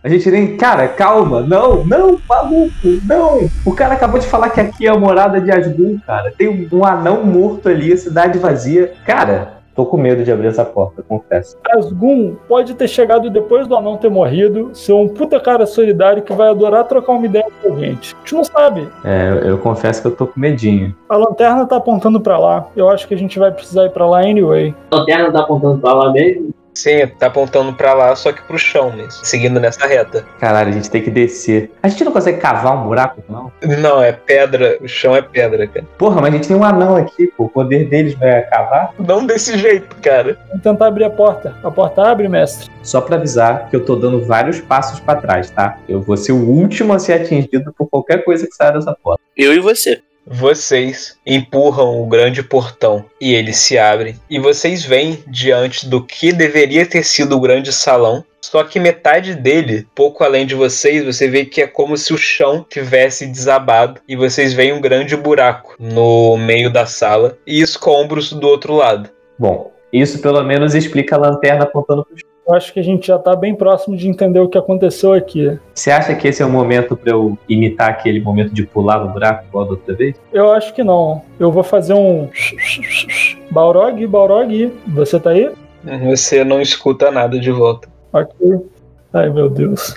A gente nem. Cara, calma. Não, não, maluco, não. O cara acabou de falar que aqui é a morada de Asgul, cara. Tem um, anão morto ali, a cidade vazia. Cara, tô com medo de abrir essa porta, confesso. Asgun pode ter chegado depois do anão ter morrido, ser um puta cara solidário que vai adorar trocar uma ideia com a gente. A gente não sabe. É, eu, eu confesso que eu tô com medinho. A lanterna tá apontando pra lá. Eu acho que a gente vai precisar ir pra lá anyway. A lanterna tá apontando pra lá mesmo. Sim, tá apontando pra lá, só que pro chão mesmo, seguindo nessa reta. Caralho, a gente tem que descer. A gente não consegue cavar um buraco, não? Não, é pedra, o chão é pedra, cara. Porra, mas a gente tem um anão aqui, pô. O poder deles vai cavar. Não desse jeito, cara. Vamos tentar abrir a porta. A porta abre, mestre. Só pra avisar que eu tô dando vários passos pra trás, tá? Eu vou ser o último a ser atingido por qualquer coisa que saia dessa porta. Eu e você. Vocês empurram o grande portão e ele se abre. E vocês veem diante do que deveria ter sido o grande salão. Só que metade dele, pouco além de vocês, você vê que é como se o chão tivesse desabado e vocês veem um grande buraco no meio da sala e escombros do outro lado. Bom, isso pelo menos explica a lanterna apontando pro chão. Eu acho que a gente já tá bem próximo de entender o que aconteceu aqui. Você acha que esse é o momento pra eu imitar aquele momento de pular no buraco igual da outra vez? Eu acho que não. Eu vou fazer um. Balrog, Balrog, você tá aí? Você não escuta nada de volta. Ok. Ai meu Deus.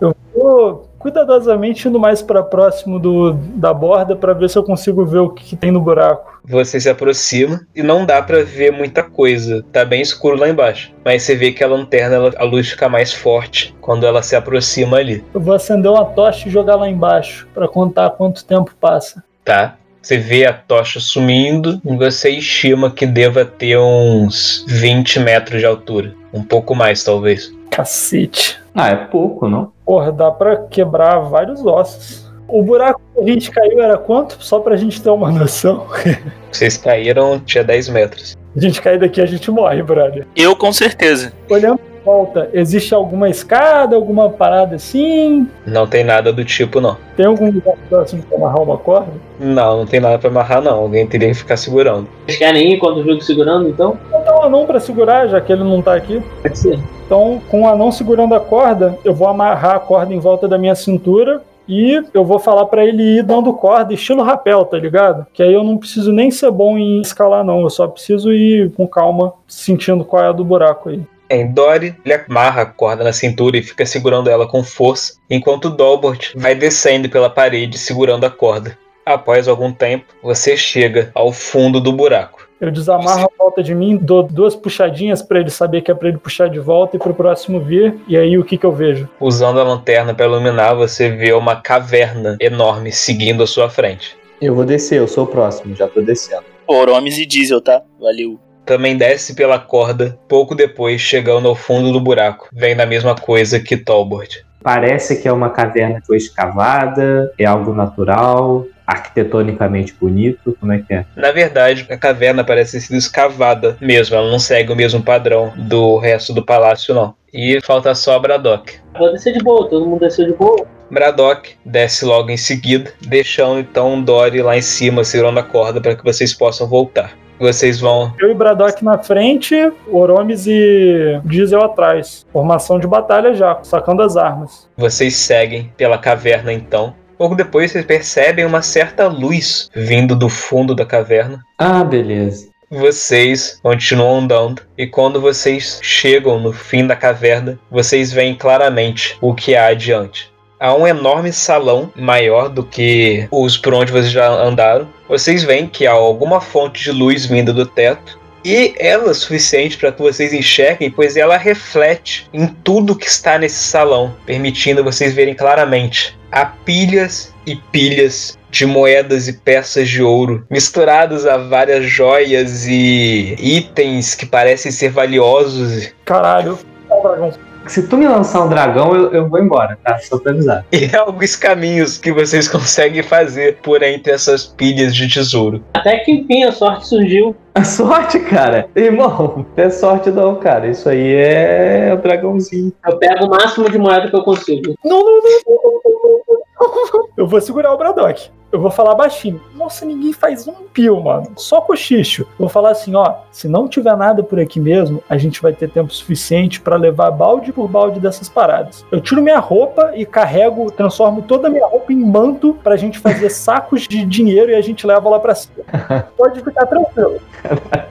Eu vou cuidadosamente indo mais pra próximo do, da borda pra ver se eu consigo ver o que, que tem no buraco. Você se aproxima e não dá pra ver muita coisa. Tá bem escuro lá embaixo. Mas você vê que a lanterna, ela- a luz fica mais forte quando ela se aproxima ali, Eu vou acender uma tocha e jogar lá embaixo pra contar quanto tempo passa. tá? Você vê a tocha sumindo e você estima que deva ter uns 20 metros de altura. Um pouco mais, talvez. Cacete. Ah, é pouco, não? Porra, dá pra quebrar vários ossos. O buraco que a gente caiu era quanto? Só pra gente ter uma noção. Vocês caíram, tinha 10 metros. A gente cair daqui, a gente morre, brother. Eu com certeza. Olhando em volta, existe alguma escada, alguma parada assim? Não tem nada do tipo, não. Tem algum lugar próximo pra amarrar uma corda? Não, não tem nada pra amarrar, não. Alguém teria que ficar segurando. Vocês querem ir enquanto eu fico segurando, então? Então, um anão pra segurar, já que ele não tá aqui. Pode ser. Então, com o anão segurando a corda, eu vou amarrar a corda em volta da minha cintura e eu vou falar pra ele ir dando corda, estilo rapel, tá ligado? Que aí eu não preciso nem ser bom em escalar, não. Eu só preciso ir com calma, sentindo qual é a do buraco aí. Em Dory, ele amarra a corda na cintura e fica segurando ela com força, enquanto Dolbert vai descendo pela parede segurando a corda. Após algum tempo, você chega ao fundo do buraco. Eu desamarro a volta de mim, dou duas puxadinhas pra ele saber que é pra ele puxar de volta e pro próximo vir. E aí o que que eu vejo? Usando a lanterna para iluminar, você vê uma caverna enorme seguindo à sua frente. Eu vou descer, eu sou o próximo, já tô descendo. Oromes e diesel, tá? Valeu. Também desce pela corda, pouco depois, chegando ao fundo do buraco. Vem da mesma coisa que Tolbert. Parece que é uma caverna que foi escavada, é algo natural, arquitetonicamente bonito, como é que é? Na verdade, a caverna parece ter sido escavada mesmo, ela não segue o mesmo padrão do resto do palácio, não. E falta só a Braddock. Vou descer de boa, todo mundo desceu de boa. Braddock desce logo em seguida, deixando então Dory lá em cima, segurando a corda para que vocês possam voltar. Vocês vão. Eu e Braddock na frente, Oromes e Diesel atrás. Formação de batalha já, sacando as armas. Vocês seguem pela caverna então. Pouco depois vocês percebem uma certa luz vindo do fundo da caverna. Ah, beleza. Vocês continuam andando e quando vocês chegam no fim da caverna, vocês veem claramente o que há adiante. Há um enorme salão maior do que os por onde vocês já andaram. Vocês veem que há alguma fonte de luz vinda do teto e ela é suficiente para que vocês enxerguem, pois ela reflete em tudo que está nesse salão, permitindo vocês verem claramente. Há pilhas e pilhas de moedas e peças de ouro, misturadas a várias joias e itens que parecem ser valiosos. Caralho, o dragão. Se tu me lançar um dragão, eu, eu vou embora, tá? Só pra avisar. E há alguns caminhos que vocês conseguem fazer por entre essas pilhas de tesouro. Até que enfim a sorte surgiu. A sorte, cara. Irmão, não é sorte não, cara. Isso aí é o dragãozinho. Eu pego o máximo de moeda que eu consigo. Não, não, não, não, não, não, não. Eu vou segurar o Braddock. Eu vou falar baixinho. Nossa, ninguém faz um pio, mano. Só cochicho. Eu vou falar assim, ó, se não tiver nada por aqui mesmo, a gente vai ter tempo suficiente pra levar balde por balde dessas paradas. Eu tiro minha roupa e carrego, transformo toda a minha roupa em manto pra gente fazer sacos de dinheiro e a gente leva lá pra cima. Pode ficar tranquilo.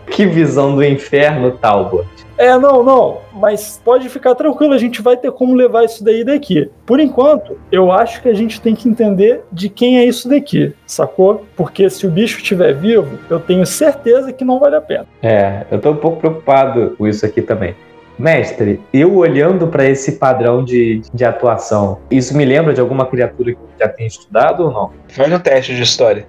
Que visão do inferno, Talbot. É, não, não, mas pode ficar tranquilo, a gente vai ter como levar isso daí daqui. Por enquanto, eu acho que a gente tem que entender de quem é isso daqui, sacou? Porque se o bicho estiver vivo, eu tenho certeza que não vale a pena. É, eu tô um pouco preocupado com isso aqui também. Mestre, eu olhando pra esse padrão de, de atuação, isso me lembra de alguma criatura que eu já tenha estudado ou não? Faz um teste de história.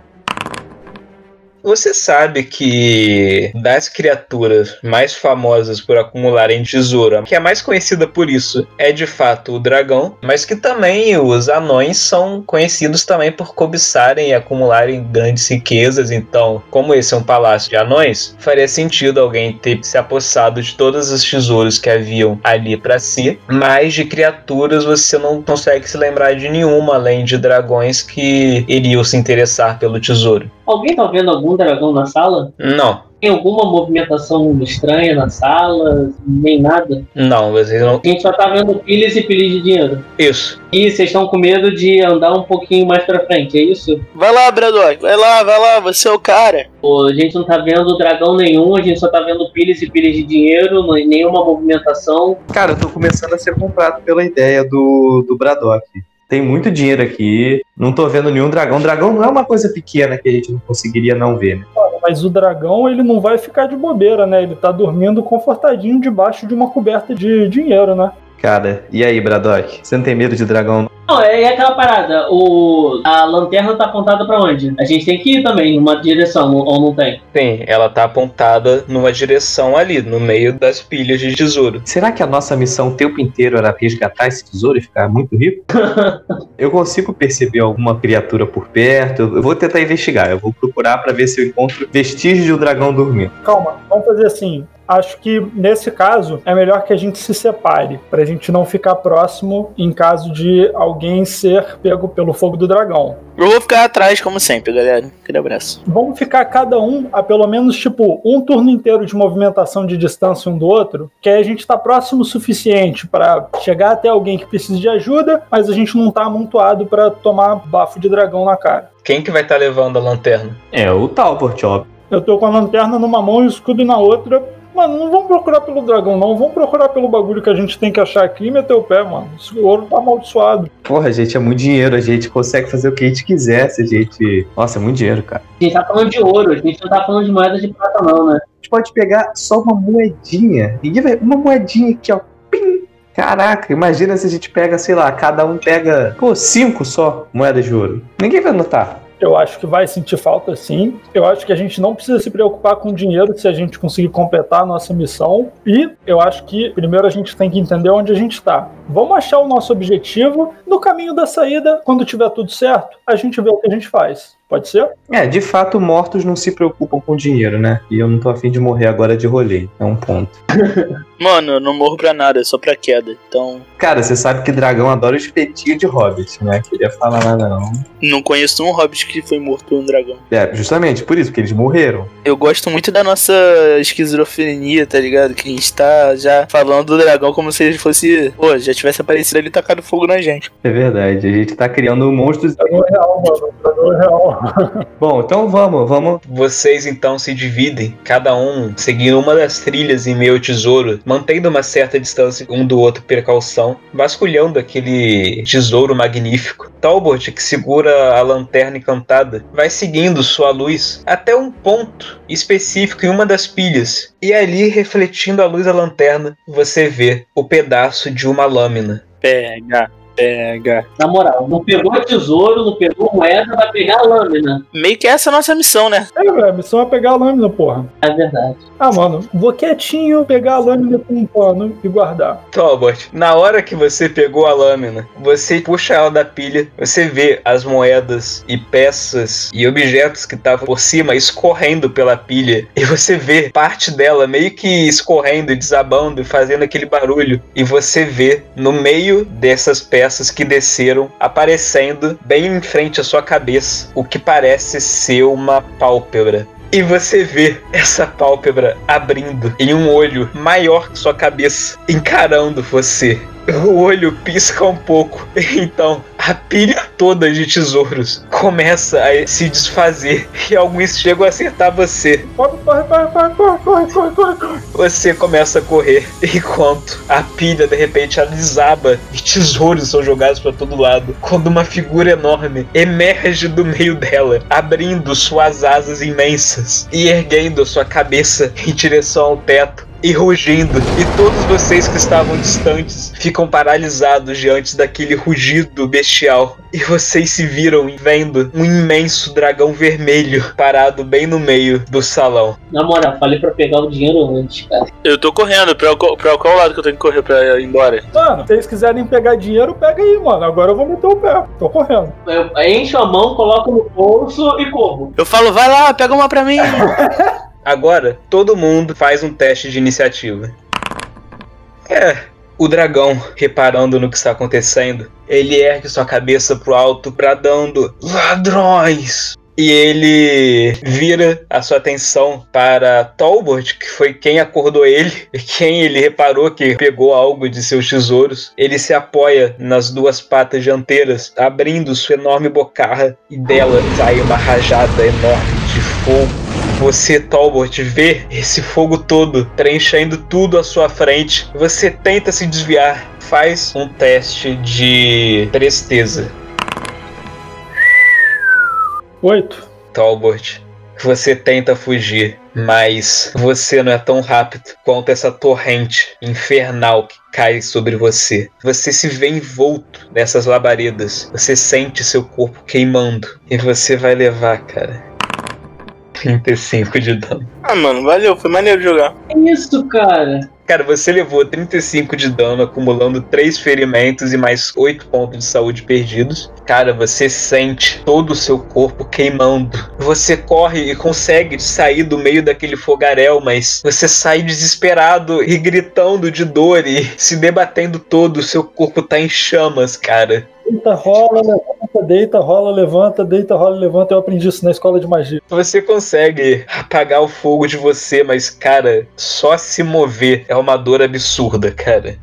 Você sabe que das criaturas mais famosas por acumularem tesouro, que é mais conhecida por isso, é de fato o dragão, mas que também os anões são conhecidos também por cobiçarem e acumularem grandes riquezas. Então, como esse é um palácio de anões, faria sentido alguém ter se apossado de todos os tesouros que haviam ali para si. Mas de criaturas você não consegue se lembrar de nenhuma além de dragões que iriam se interessar pelo tesouro. Alguém tá vendo algum dragão na sala? Não, Tem alguma movimentação estranha na sala? Nem nada? não, vocês não. A gente só tá vendo pilhas e pilhas de dinheiro. Isso. E vocês estão com medo de andar um pouquinho mais pra frente, é isso? Vai lá, Braddock, vai lá, vai lá, você é o cara. Pô, a gente não tá vendo dragão nenhum, a gente só tá vendo pilhas e pilhas de dinheiro, não- nenhuma movimentação. Cara, eu tô começando a ser comprado pela ideia do, do Braddock. Tem muito dinheiro aqui, não tô vendo nenhum dragão. Dragão não é uma coisa pequena que a gente não conseguiria não ver, né? Mas o dragão, ele não vai ficar de bobeira, né? Ele tá dormindo confortadinho debaixo de uma coberta de dinheiro, né? Cara, e aí, Braddock? Você não tem medo de dragão? Não, é, é aquela parada, o, a lanterna tá apontada pra onde? A gente tem que ir também, numa direção, ou não tem? Sim, ela tá apontada numa direção ali, no meio das pilhas de tesouro. Será que a nossa missão o tempo inteiro era resgatar esse tesouro e ficar muito rico? eu consigo perceber alguma criatura por perto. Eu vou tentar investigar. Eu vou procurar pra ver se eu encontro vestígios de um dragão dormindo. Calma, vamos fazer assim. Acho que nesse caso é melhor que a gente se separe, pra gente não ficar próximo em caso de alguém ser pego pelo fogo do dragão. Eu vou ficar atrás, como sempre, galera. Aquele abraço. Vamos ficar cada um a pelo menos tipo um turno inteiro de movimentação de distância um do outro, que aí a gente tá próximo o suficiente pra chegar até alguém que precisa de ajuda, mas a gente não tá amontoado pra tomar bafo de dragão na cara. Quem que vai estar levando a lanterna? É, o Talbot, óbvio. Eu tô com a lanterna numa mão e o escudo na outra. Mano, não vamos procurar pelo dragão, não. Vamos procurar pelo bagulho que a gente tem que achar aqui e meter o pé, mano. Esse ouro tá amaldiçoado. Porra, gente, é muito dinheiro. A gente consegue fazer o que a gente quiser se a gente. Nossa, é muito dinheiro, cara. A gente tá falando de ouro, a gente não tá falando de moedas de prata não, né? A gente pode pegar só uma moedinha. Ninguém vai. Uma moedinha aqui, ó. Pim! Caraca, imagina se a gente pega, sei lá, cada um pega, pô, cinco só moedas de ouro. Ninguém vai notar. Eu acho que vai sentir falta sim. Eu acho que a gente não precisa se preocupar com dinheiro se a gente conseguir completar a nossa missão. E eu acho que primeiro a gente tem que entender onde a gente tá. Vamos achar o nosso objetivo. No caminho da saída, quando tiver tudo certo, a gente vê o que a gente faz. Pode ser? É, de fato, mortos não se preocupam com dinheiro, né? E eu não tô afim de morrer agora de rolê. É um ponto. Mano, eu não morro pra nada, é só pra queda. Então, Cara, você sabe que dragão adora espetinho de hobbit, né? Queria falar nada não. não conheço um hobbit que foi morto por um dragão. É, justamente por isso, que eles morreram. Eu gosto muito da nossa esquizofrenia, tá ligado? Que a gente tá já falando do dragão como se ele fosse, pô, já tivesse aparecido ali e tacado fogo na gente. É verdade, a gente tá criando monstros. Dragão é real, mano. Dragão é real. Bom, então vamos, vamos. Vocês então se dividem, cada um seguindo uma das trilhas em meio ao tesouro, mantendo uma certa distância um do outro, precaução, vasculhando aquele tesouro magnífico. Talbot, que segura a lanterna encantada, vai seguindo sua luz até um ponto específico em uma das pilhas, e ali, refletindo a luz da lanterna, você vê o pedaço de uma lâmina. Pega, pega. Na moral, não pegou tesouro, não pegou moeda, vai pegar a lâmina. Meio que essa é a nossa missão, né? É, velho, a missão é pegar a lâmina, porra. É verdade. Ah, mano, vou quietinho pegar a lâmina com um pano e guardar. Talbot, na hora que você pegou a lâmina, você puxa ela da pilha, você vê as moedas e peças e objetos que estavam por cima escorrendo pela pilha, e você vê parte dela meio que escorrendo e desabando e fazendo aquele barulho, e você vê no meio dessas peças peças que desceram, aparecendo bem em frente à sua cabeça, o que parece ser uma pálpebra. E você vê essa pálpebra abrindo em um olho maior que sua cabeça, encarando você o olho pisca um pouco. Então, a pilha toda de tesouros começa a se desfazer e alguns chegam a acertar você. Você começa a correr enquanto a pilha de repente ela desaba e tesouros são jogados para todo lado. Quando uma figura enorme emerge do meio dela, abrindo suas asas imensas e erguendo sua cabeça em direção ao teto e rugindo, e todos vocês que estavam distantes ficam paralisados diante daquele rugido bestial. E vocês se viram vendo um imenso dragão vermelho parado bem no meio do salão. Na moral, falei pra pegar o dinheiro antes, cara. Eu tô correndo, pra, qual- pra qual lado que eu tenho que correr pra ir embora? Mano, se vocês quiserem pegar dinheiro, pega aí, mano. Agora eu vou meter o pé. Tô correndo. Eu encho a mão, coloco no bolso e corro. Eu falo, vai lá, pega uma pra mim. Agora, todo mundo faz um teste de iniciativa. É, o dragão, reparando no que está acontecendo, ele ergue sua cabeça pro alto, bradando: Ladrões! E ele vira a sua atenção para Talbot, que foi quem acordou ele, e quem ele reparou que pegou algo de seus tesouros. Ele se apoia nas duas patas dianteiras, abrindo sua enorme bocarra, e dela sai uma rajada enorme de fogo. Você, Talbot, vê esse fogo todo preenchendo tudo à sua frente. Você tenta se desviar. Faz um teste de presteza. Oito. Talbot. Você tenta fugir, mas você não é tão rápido quanto essa torrente infernal que cai sobre você. Você se vê envolto nessas labaredas. Você sente seu corpo queimando. E você vai levar, cara. 35 de dano. ah, mano, valeu, foi maneiro jogar. É isso, cara. Cara, você levou 35 de dano, acumulando 3 ferimentos e mais 8 pontos de saúde perdidos. Cara, você sente todo o seu corpo queimando. Você corre e consegue sair do meio daquele fogaréu, mas você sai desesperado e gritando de dor e se debatendo todo. O seu corpo tá em chamas, cara. Deita, rola, levanta, deita, rola, levanta, deita, rola, levanta. Eu aprendi isso na escola de magia. Você consegue apagar o fogo de você, mas, cara, só se mover é uma dor absurda, cara.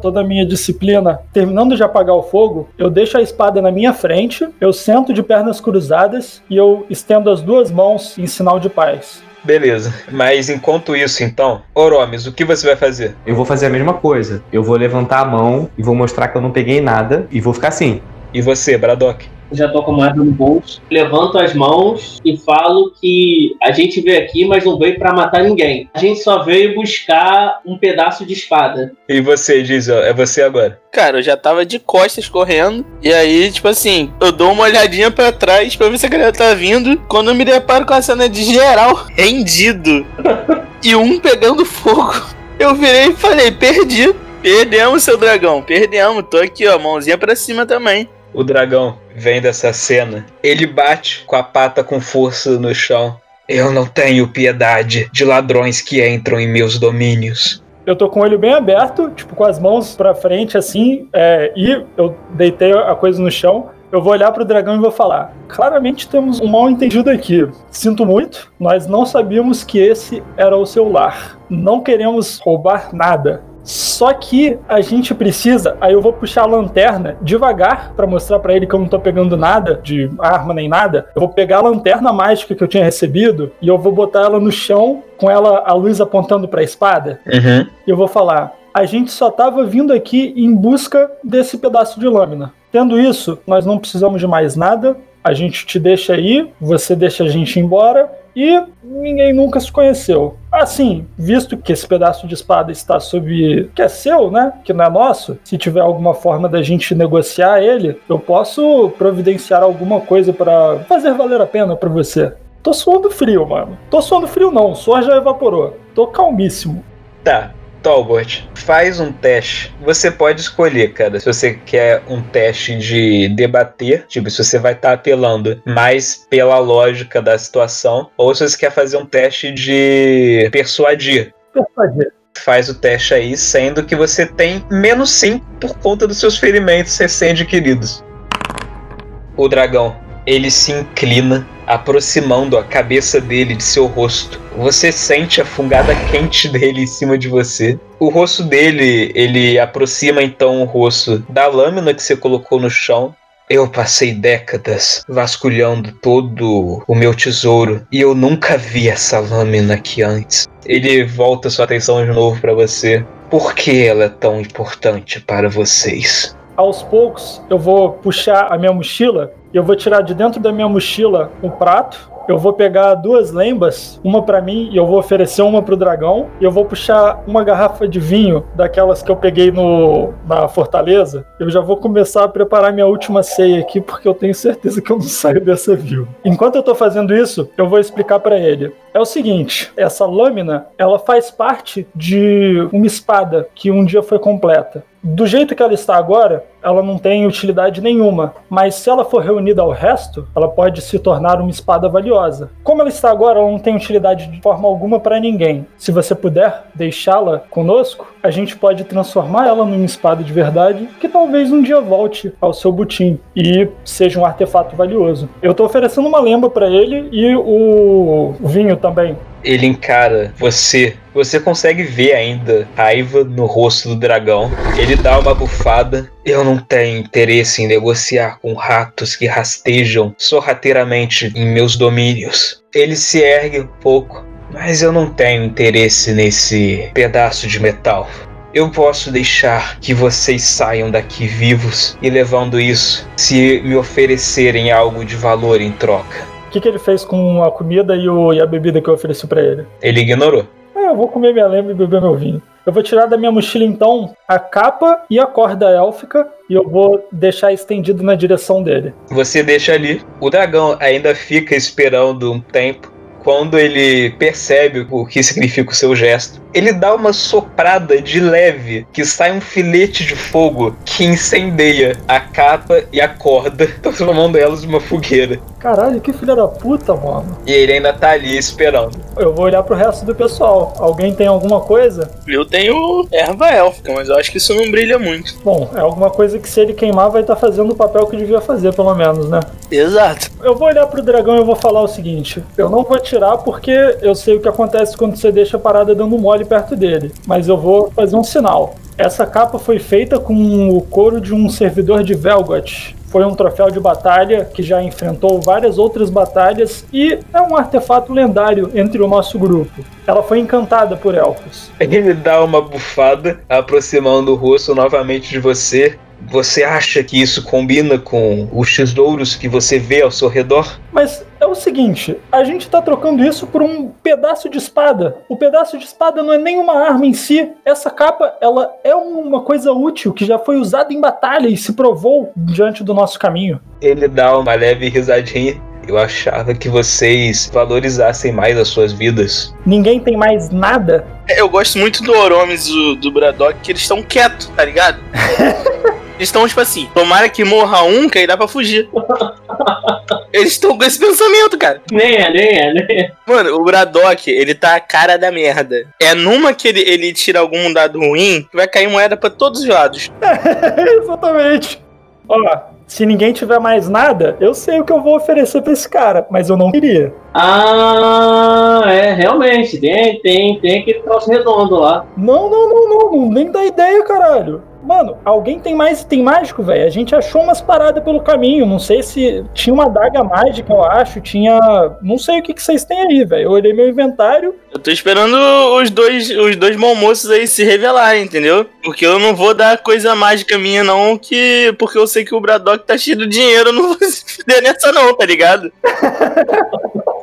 Toda a minha disciplina. Terminando de apagar o fogo, eu deixo a espada na minha frente, eu sento de pernas cruzadas e eu estendo as duas mãos em sinal de paz. Beleza. Mas enquanto isso, então, Oromes, o que você vai fazer? Eu vou fazer a mesma coisa. Eu vou levantar a mão e vou mostrar que eu não peguei nada e vou ficar assim. E você, Braddock? Já tô com a moeda no bolso. Levanto as mãos e falo que a gente veio aqui, mas não veio pra matar ninguém. A gente só veio buscar um pedaço de espada. E você, Diesel? É você agora. Cara, eu já tava de costas correndo. E aí, tipo assim, eu dou uma olhadinha pra trás pra ver se a galera tá vindo. Quando eu me deparo com a cena de geral rendido e um pegando fogo, eu virei e falei: perdi. Perdemos, seu dragão. Perdemos. Tô aqui, ó, mãozinha pra cima também. O dragão vem dessa cena. Ele bate com a pata com força no chão. Eu não tenho piedade de ladrões que entram em meus domínios. Eu tô com o olho bem aberto, tipo, com as mãos pra frente, assim, é, e eu deitei a coisa no chão. Eu vou olhar pro dragão e vou falar: claramente temos um mal entendido aqui. Sinto muito, nós não sabíamos que esse era o seu lar. Não queremos roubar nada. Só que a gente precisa. Aí eu vou puxar a lanterna devagar pra mostrar pra ele que eu não tô pegando nada de arma nem nada. Eu vou pegar a lanterna mágica que eu tinha recebido e eu vou botar ela no chão com ela a luz apontando pra espada. Uhum. E eu vou falar: a gente só estava vindo aqui em busca desse pedaço de lâmina. Tendo isso, nós não precisamos de mais nada. A gente te deixa aí, você deixa a gente embora e ninguém nunca se conheceu. Assim, visto que esse pedaço de espada está sob. que é seu, né? Que não é nosso, se tiver alguma forma da gente negociar ele, eu posso providenciar alguma coisa para fazer valer a pena para você. Tô suando frio, mano. Tô suando frio não, o suor já evaporou. Tô calmíssimo. Tá. Talbot, faz um teste. Você pode escolher, cara, se você quer um teste de debater, tipo, se você vai estar apelando mais pela lógica da situação, ou se você quer fazer um teste de persuadir. Persuadir. Faz o teste aí, sendo que você tem menos 5 por conta dos seus ferimentos recém-adquiridos. O dragão, ele se inclina, aproximando a cabeça dele de seu rosto. Você sente a fungada quente dele em cima de você. O rosto dele, ele aproxima então o rosto da lâmina que você colocou no chão. Eu passei décadas vasculhando todo o meu tesouro e eu nunca vi essa lâmina aqui antes. Ele volta sua atenção de novo para você. Por que ela é tão importante para vocês? Aos poucos, eu vou puxar a minha mochila eu vou tirar de dentro da minha mochila um prato. Eu vou pegar duas lembas, uma para mim e eu vou oferecer uma pro dragão. E eu vou puxar uma garrafa de vinho daquelas que eu peguei no na fortaleza. Eu já vou começar a preparar minha última ceia aqui porque eu tenho certeza que eu não saio dessa viu. Enquanto eu tô fazendo isso, eu vou explicar para ele. É o seguinte, essa lâmina, ela faz parte de uma espada que um dia foi completa. Do jeito que ela está agora, ela não tem utilidade nenhuma, mas se ela for reunida ao resto, ela pode se tornar uma espada valiosa. Como ela está agora, ela não tem utilidade de forma alguma para ninguém. Se você puder deixá-la conosco, a gente pode transformar ela numa espada de verdade que talvez um dia volte ao seu butim e seja um artefato valioso. Eu estou oferecendo uma lembra para ele e o vinho também. Ele encara você. Você consegue ver ainda raiva no rosto do dragão. Ele dá uma bufada. Eu não tenho interesse em negociar com ratos que rastejam sorrateiramente em meus domínios. Ele se ergue um pouco, mas eu não tenho interesse nesse pedaço de metal. Eu posso deixar que vocês saiam daqui vivos e levando isso se me oferecerem algo de valor em troca. O que, que ele fez com a comida e, o, e a bebida que eu ofereci para ele? Ele ignorou. Ah, eu vou comer minha lembra e beber meu vinho. Eu vou tirar da minha mochila então a capa e a corda élfica e eu vou deixar estendido na direção dele. Você deixa ali. O dragão ainda fica esperando um tempo. Quando ele percebe o que significa o seu gesto, ele dá uma soprada de leve que sai um filete de fogo que incendeia a capa e a corda, transformando elas numa fogueira. Caralho, que filha da puta, mano. E ele ainda tá ali esperando. Eu vou olhar pro resto do pessoal. Alguém tem alguma coisa? Eu tenho erva élfica, mas eu acho que isso não brilha muito. Bom, é alguma coisa que se ele queimar vai estar fazendo o papel que devia fazer, pelo menos, né? Exato. Eu vou olhar pro dragão e vou falar o seguinte: eu não vou tirar porque eu sei o que acontece quando você deixa a parada dando mole perto dele, mas eu vou fazer um sinal. Essa capa foi feita com o couro de um servidor de Velgot. Foi um troféu de batalha que já enfrentou várias outras batalhas e é um artefato lendário entre o nosso grupo. Ela foi encantada por elfos. Ele dá uma bufada, aproximando o rosto novamente de você. Você acha que isso combina com os tesouros que você vê ao seu redor? Mas é o seguinte, a gente tá trocando isso por um pedaço de espada. O pedaço de espada não é nenhuma arma em si. Essa capa, ela é uma coisa útil que já foi usada em batalha e se provou diante do nosso caminho. Ele dá uma leve risadinha. Eu achava que vocês valorizassem mais as suas vidas. Ninguém tem mais nada. Eu gosto muito do Oromes do, do Braddock, que eles estão quietos, tá ligado? Eles estão, tipo assim, tomara que morra um, que aí dá pra fugir. Eles estão com esse pensamento, cara. Nem é, nem é, nem é. Mano, o Braddock, ele tá a cara da merda. É numa que ele, ele tira algum dado ruim, que vai cair moeda pra todos os lados. Exatamente. Ó, se ninguém tiver mais nada, eu sei o que eu vou oferecer pra esse cara, mas eu não queria. Ah, é, realmente. Tem, tem, tem aquele troço redondo lá. Não, não, não, não, não, nem dá ideia, caralho. Mano, alguém tem mais item mágico, velho? A gente achou umas paradas pelo caminho. Não sei se tinha uma adaga mágica, eu acho. Tinha. Não sei o que, que vocês têm aí, velho. Eu olhei meu inventário. Eu tô esperando os dois, os dois moços aí se revelarem, entendeu? Porque eu não vou dar coisa mágica minha, não, que. Porque eu sei que o Braddock tá cheio de dinheiro, eu não vou se fuder nessa, não, tá ligado?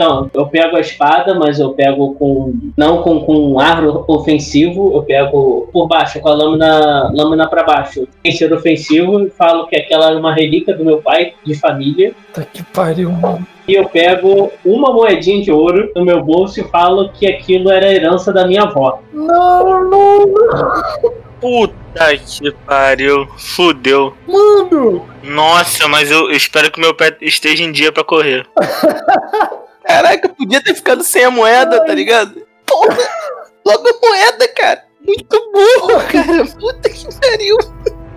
Então, eu pego a espada, mas eu pego com. não com, com um ar ofensivo, eu pego por baixo, com a lâmina, lâmina para baixo. Sem ser ofensivo, e falo que aquela é uma relíquia do meu pai, de família. Puta que pariu, mano. E eu pego uma moedinha de ouro no meu bolso e falo que aquilo era a herança da minha avó. Não, não, não. Puta que pariu. Fudeu. Mano! Nossa, mas eu, eu espero que meu pé esteja em dia pra correr. Caraca, eu podia ter ficado sem a moeda, tá ligado? Porra! Logo moeda, cara. Muito burro, cara. Puta que pariu.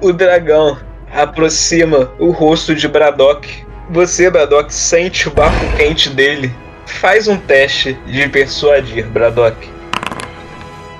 O dragão aproxima o rosto de Braddock. Você, Braddock, sente o bafo quente dele. Faz um teste de persuadir, Braddock.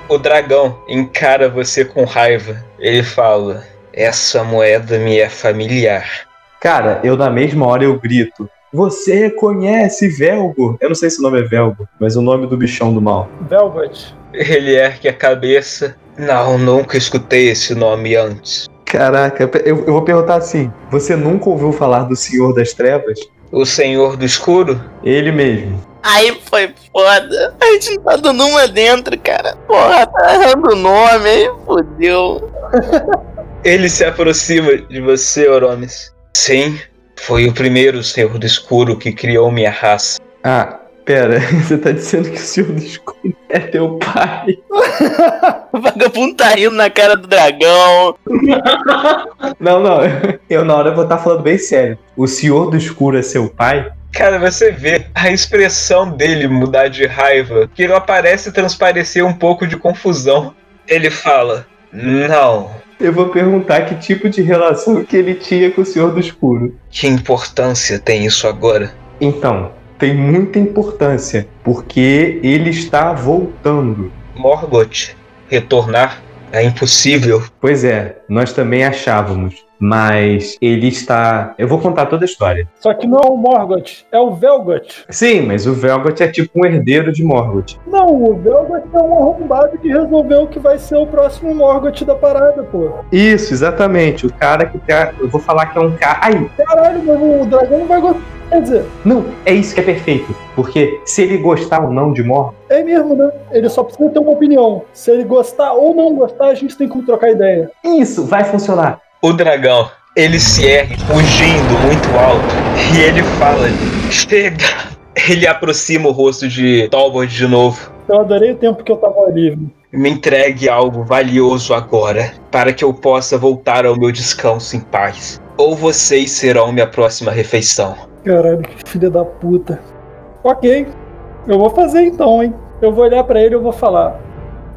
O dragão encara você com raiva. Ele fala: Essa moeda me é familiar. Cara, eu na mesma hora eu grito. Você conhece Velgo? Eu não sei se o nome é Velgo, mas o nome do bichão do mal. Velvet. Ele ergue a cabeça. Não, nunca escutei esse nome antes. Caraca, eu, eu vou perguntar assim: você nunca ouviu falar do Senhor das Trevas? O Senhor do Escuro? Ele mesmo. Aí foi foda. A gente não tá dando uma dentro, cara. Porra, tá errando o nome aí, fodeu. Ele se aproxima de você, Oromes. Sim, foi o primeiro Senhor do Escuro que criou minha raça. Ah, pera, você tá dizendo que o Senhor do Escuro é teu pai? O vagabundo tá rindo na cara do dragão. Não, não, eu na hora vou estar falando bem sério. O Senhor do Escuro é seu pai? Cara, você vê a expressão dele mudar de raiva, que não parece transparecer um pouco de confusão. Ele fala: Não. Eu vou perguntar que tipo de relação que ele tinha com o Senhor do Escuro. Que importância tem isso agora? Então, tem muita importância, porque ele está voltando. Morgoth, retornar é impossível. Pois é, nós também achávamos, mas ele está. Eu vou contar toda a história. Só que não é o Morgoth, é o Velgot. Sim, mas o Velgot é tipo um herdeiro de Morgoth. Não, o Velgot é um arrombado que resolveu que vai ser o próximo Morgoth da parada, pô. Isso, exatamente. O cara que tá. Eu vou falar que é um cara. Ai, Caralho, o dragão não vai gostar. Quer dizer, não, é isso que é perfeito. Porque se ele gostar ou não de Morgoth, é mesmo, né? Ele só precisa ter uma opinião. Se ele gostar ou não gostar, a gente tem como trocar ideia. isso vai funcionar. O dragão, ele se ergue, fugindo muito alto, e ele fala: Chega! Ele aproxima o rosto de Talbot de novo. Eu adorei o tempo que eu tava livre. Me entregue algo valioso agora, para que eu possa voltar ao meu descanso em paz. Ou vocês serão minha próxima refeição. Caralho, que filha da puta. Ok, eu vou fazer então, hein? Eu vou olhar pra ele e eu vou falar: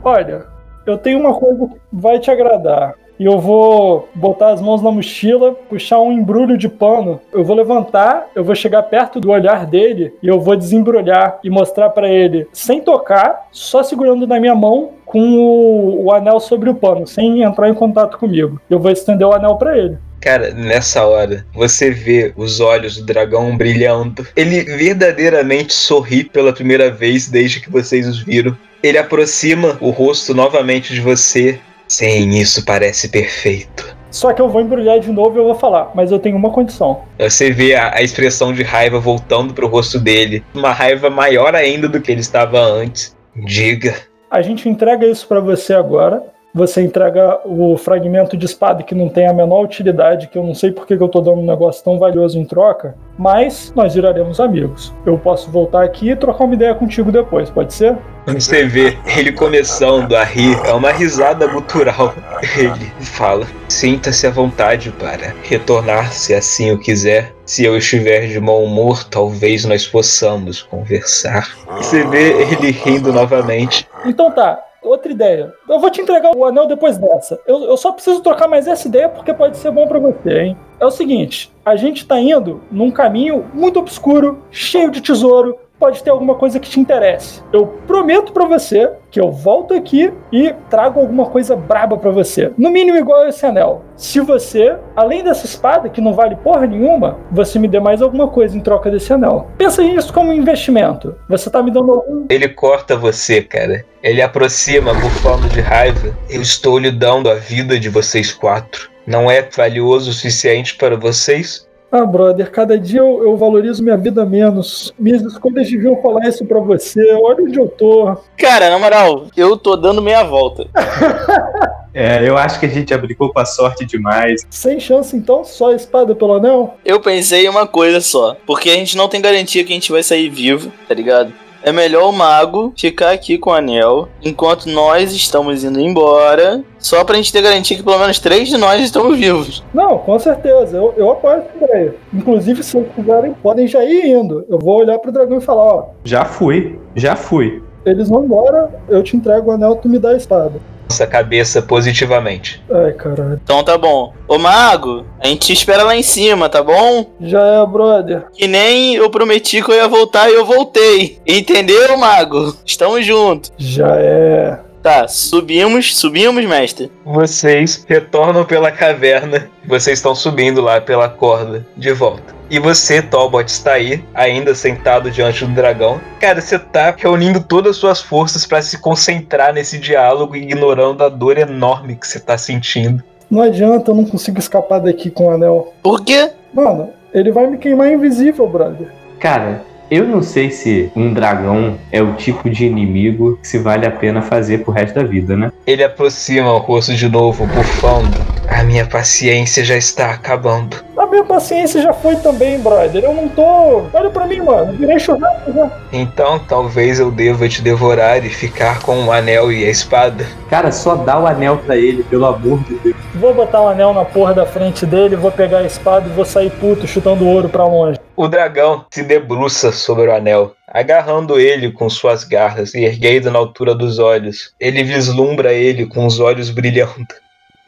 Olha, eu tenho uma coisa que vai te agradar. E eu vou botar as mãos na mochila, puxar um embrulho de pano. Eu vou levantar, eu vou chegar perto do olhar dele e eu vou desembrulhar e mostrar pra ele, sem tocar, só segurando na minha mão com o, o anel sobre o pano, sem entrar em contato comigo. Eu vou estender o anel pra ele. Cara, nessa hora, você vê os olhos do dragão brilhando. Ele verdadeiramente sorri pela primeira vez desde que vocês os viram. Ele aproxima o rosto novamente de você. Sim, isso parece perfeito. Só que eu vou embrulhar de novo e eu vou falar, mas eu tenho uma condição. Você vê a, a expressão de raiva voltando pro rosto dele. Uma raiva maior ainda do que ele estava antes. Diga. A gente entrega isso pra você agora. Você entrega o fragmento de espada que não tem a menor utilidade, que eu não sei por que eu tô dando um negócio tão valioso em troca, mas nós viraremos amigos. Eu posso voltar aqui e trocar uma ideia contigo depois, pode ser? Você vê ele começando a rir, é uma risada gutural. Ele fala: Sinta-se à vontade para retornar se assim o quiser. Se eu estiver de mau humor, talvez nós possamos conversar. Você vê ele rindo novamente. Então tá, outra ideia. Eu vou te entregar o anel depois dessa. Eu, eu só preciso trocar mais essa ideia porque pode ser bom pra você, hein? É o seguinte, a gente tá indo num caminho muito obscuro, cheio de tesouro, pode ter alguma coisa que te interesse. Eu prometo pra você que eu volto aqui e trago alguma coisa braba pra você. No mínimo igual esse anel. Se você, além dessa espada que não vale porra nenhuma, você me dê mais alguma coisa em troca desse anel. Pensa nisso como um investimento. Você tá me dando algum Ele corta você, cara. Ele aproxima, bufando de raiva. Eu estou lhe dando a vida de vocês quatro. Não é valioso o suficiente para vocês? Ah, brother, cada dia eu, eu valorizo minha vida menos. Minhas escolhas deviam falar isso pra você. Olha onde eu tô. Cara, na moral, eu tô dando meia volta. É, eu acho que a gente aplicou com a sorte demais. Sem chance, então? Só a espada pelo anel? Eu pensei em uma coisa só. Porque a gente não tem garantia que a gente vai sair vivo, tá ligado? É melhor o mago ficar aqui com o anel enquanto nós estamos indo embora. Só pra gente ter garantia que pelo menos três de nós estamos vivos. Não, com certeza. Eu, eu apoio essa ideia. Inclusive, se vocês quiserem, podem já ir indo. Eu vou olhar pro dragão e falar, ó. Já fui, já fui. Eles vão embora, eu te entrego o anel, tu me dá a espada. Nossa cabeça positivamente. Ai, caralho. Então tá bom. Ô Mago, a gente te espera lá em cima, tá bom? Já é, brother. Que nem eu prometi que eu ia voltar e eu voltei. Entendeu, Mago? Estamos juntos. Já é. Tá, subimos, subimos, mestre. Vocês retornam pela caverna. Vocês estão subindo lá pela corda de volta. E você, Talbot, está aí, ainda sentado diante do dragão. Cara, você tá reunindo todas as suas forças para se concentrar nesse diálogo, ignorando a dor enorme que você tá sentindo. Não adianta, eu não consigo escapar daqui com o anel. Por quê? Mano, ele vai me queimar invisível, brother. Cara, eu não sei se um dragão é o tipo de inimigo que se vale a pena fazer pro resto da vida, né? Ele aproxima o rosto de novo, bufando. A minha paciência já está acabando. A minha paciência já foi também, brother. Eu não tô. Olha pra mim, mano. Eu virei churrasco já. Então talvez eu deva te devorar e ficar com o anel e a espada. Cara, só dá o anel pra ele, pelo amor de Deus. Vou botar o anel na porra da frente dele, vou pegar a espada e vou sair puto chutando ouro pra longe. O dragão se debruça sobre o anel, agarrando ele com suas garras e erguendo na altura dos olhos. Ele vislumbra ele com os olhos brilhando.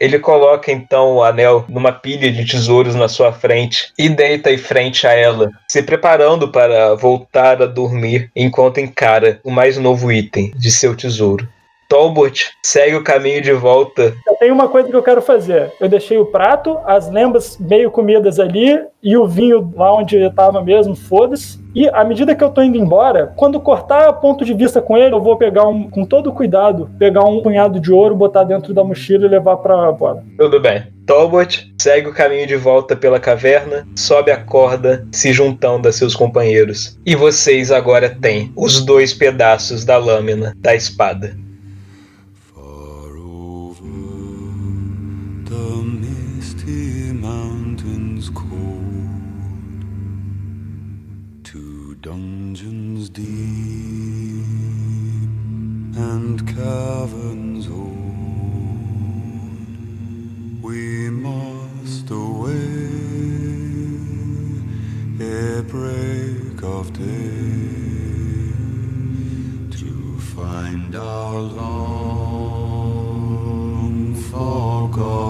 Ele coloca então o anel numa pilha de tesouros na sua frente e deita em frente a ela, se preparando para voltar a dormir enquanto encara o mais novo item de seu tesouro. Talbot segue o caminho de volta. Eu tenho uma coisa que eu quero fazer. Eu deixei o prato, as lembas meio comidas ali e o vinho lá onde eu tava mesmo, foda-se. E à medida que eu tô indo embora, quando cortar ponto de vista com ele, eu vou pegar um, com todo cuidado, pegar um punhado de ouro, botar dentro da mochila e levar pra fora. Tudo bem. Talbot segue o caminho de volta pela caverna, sobe a corda, se juntando a seus companheiros. E vocês agora têm os dois pedaços da lâmina da espada. And caverns old, we must away ere break of day to find our long forgotten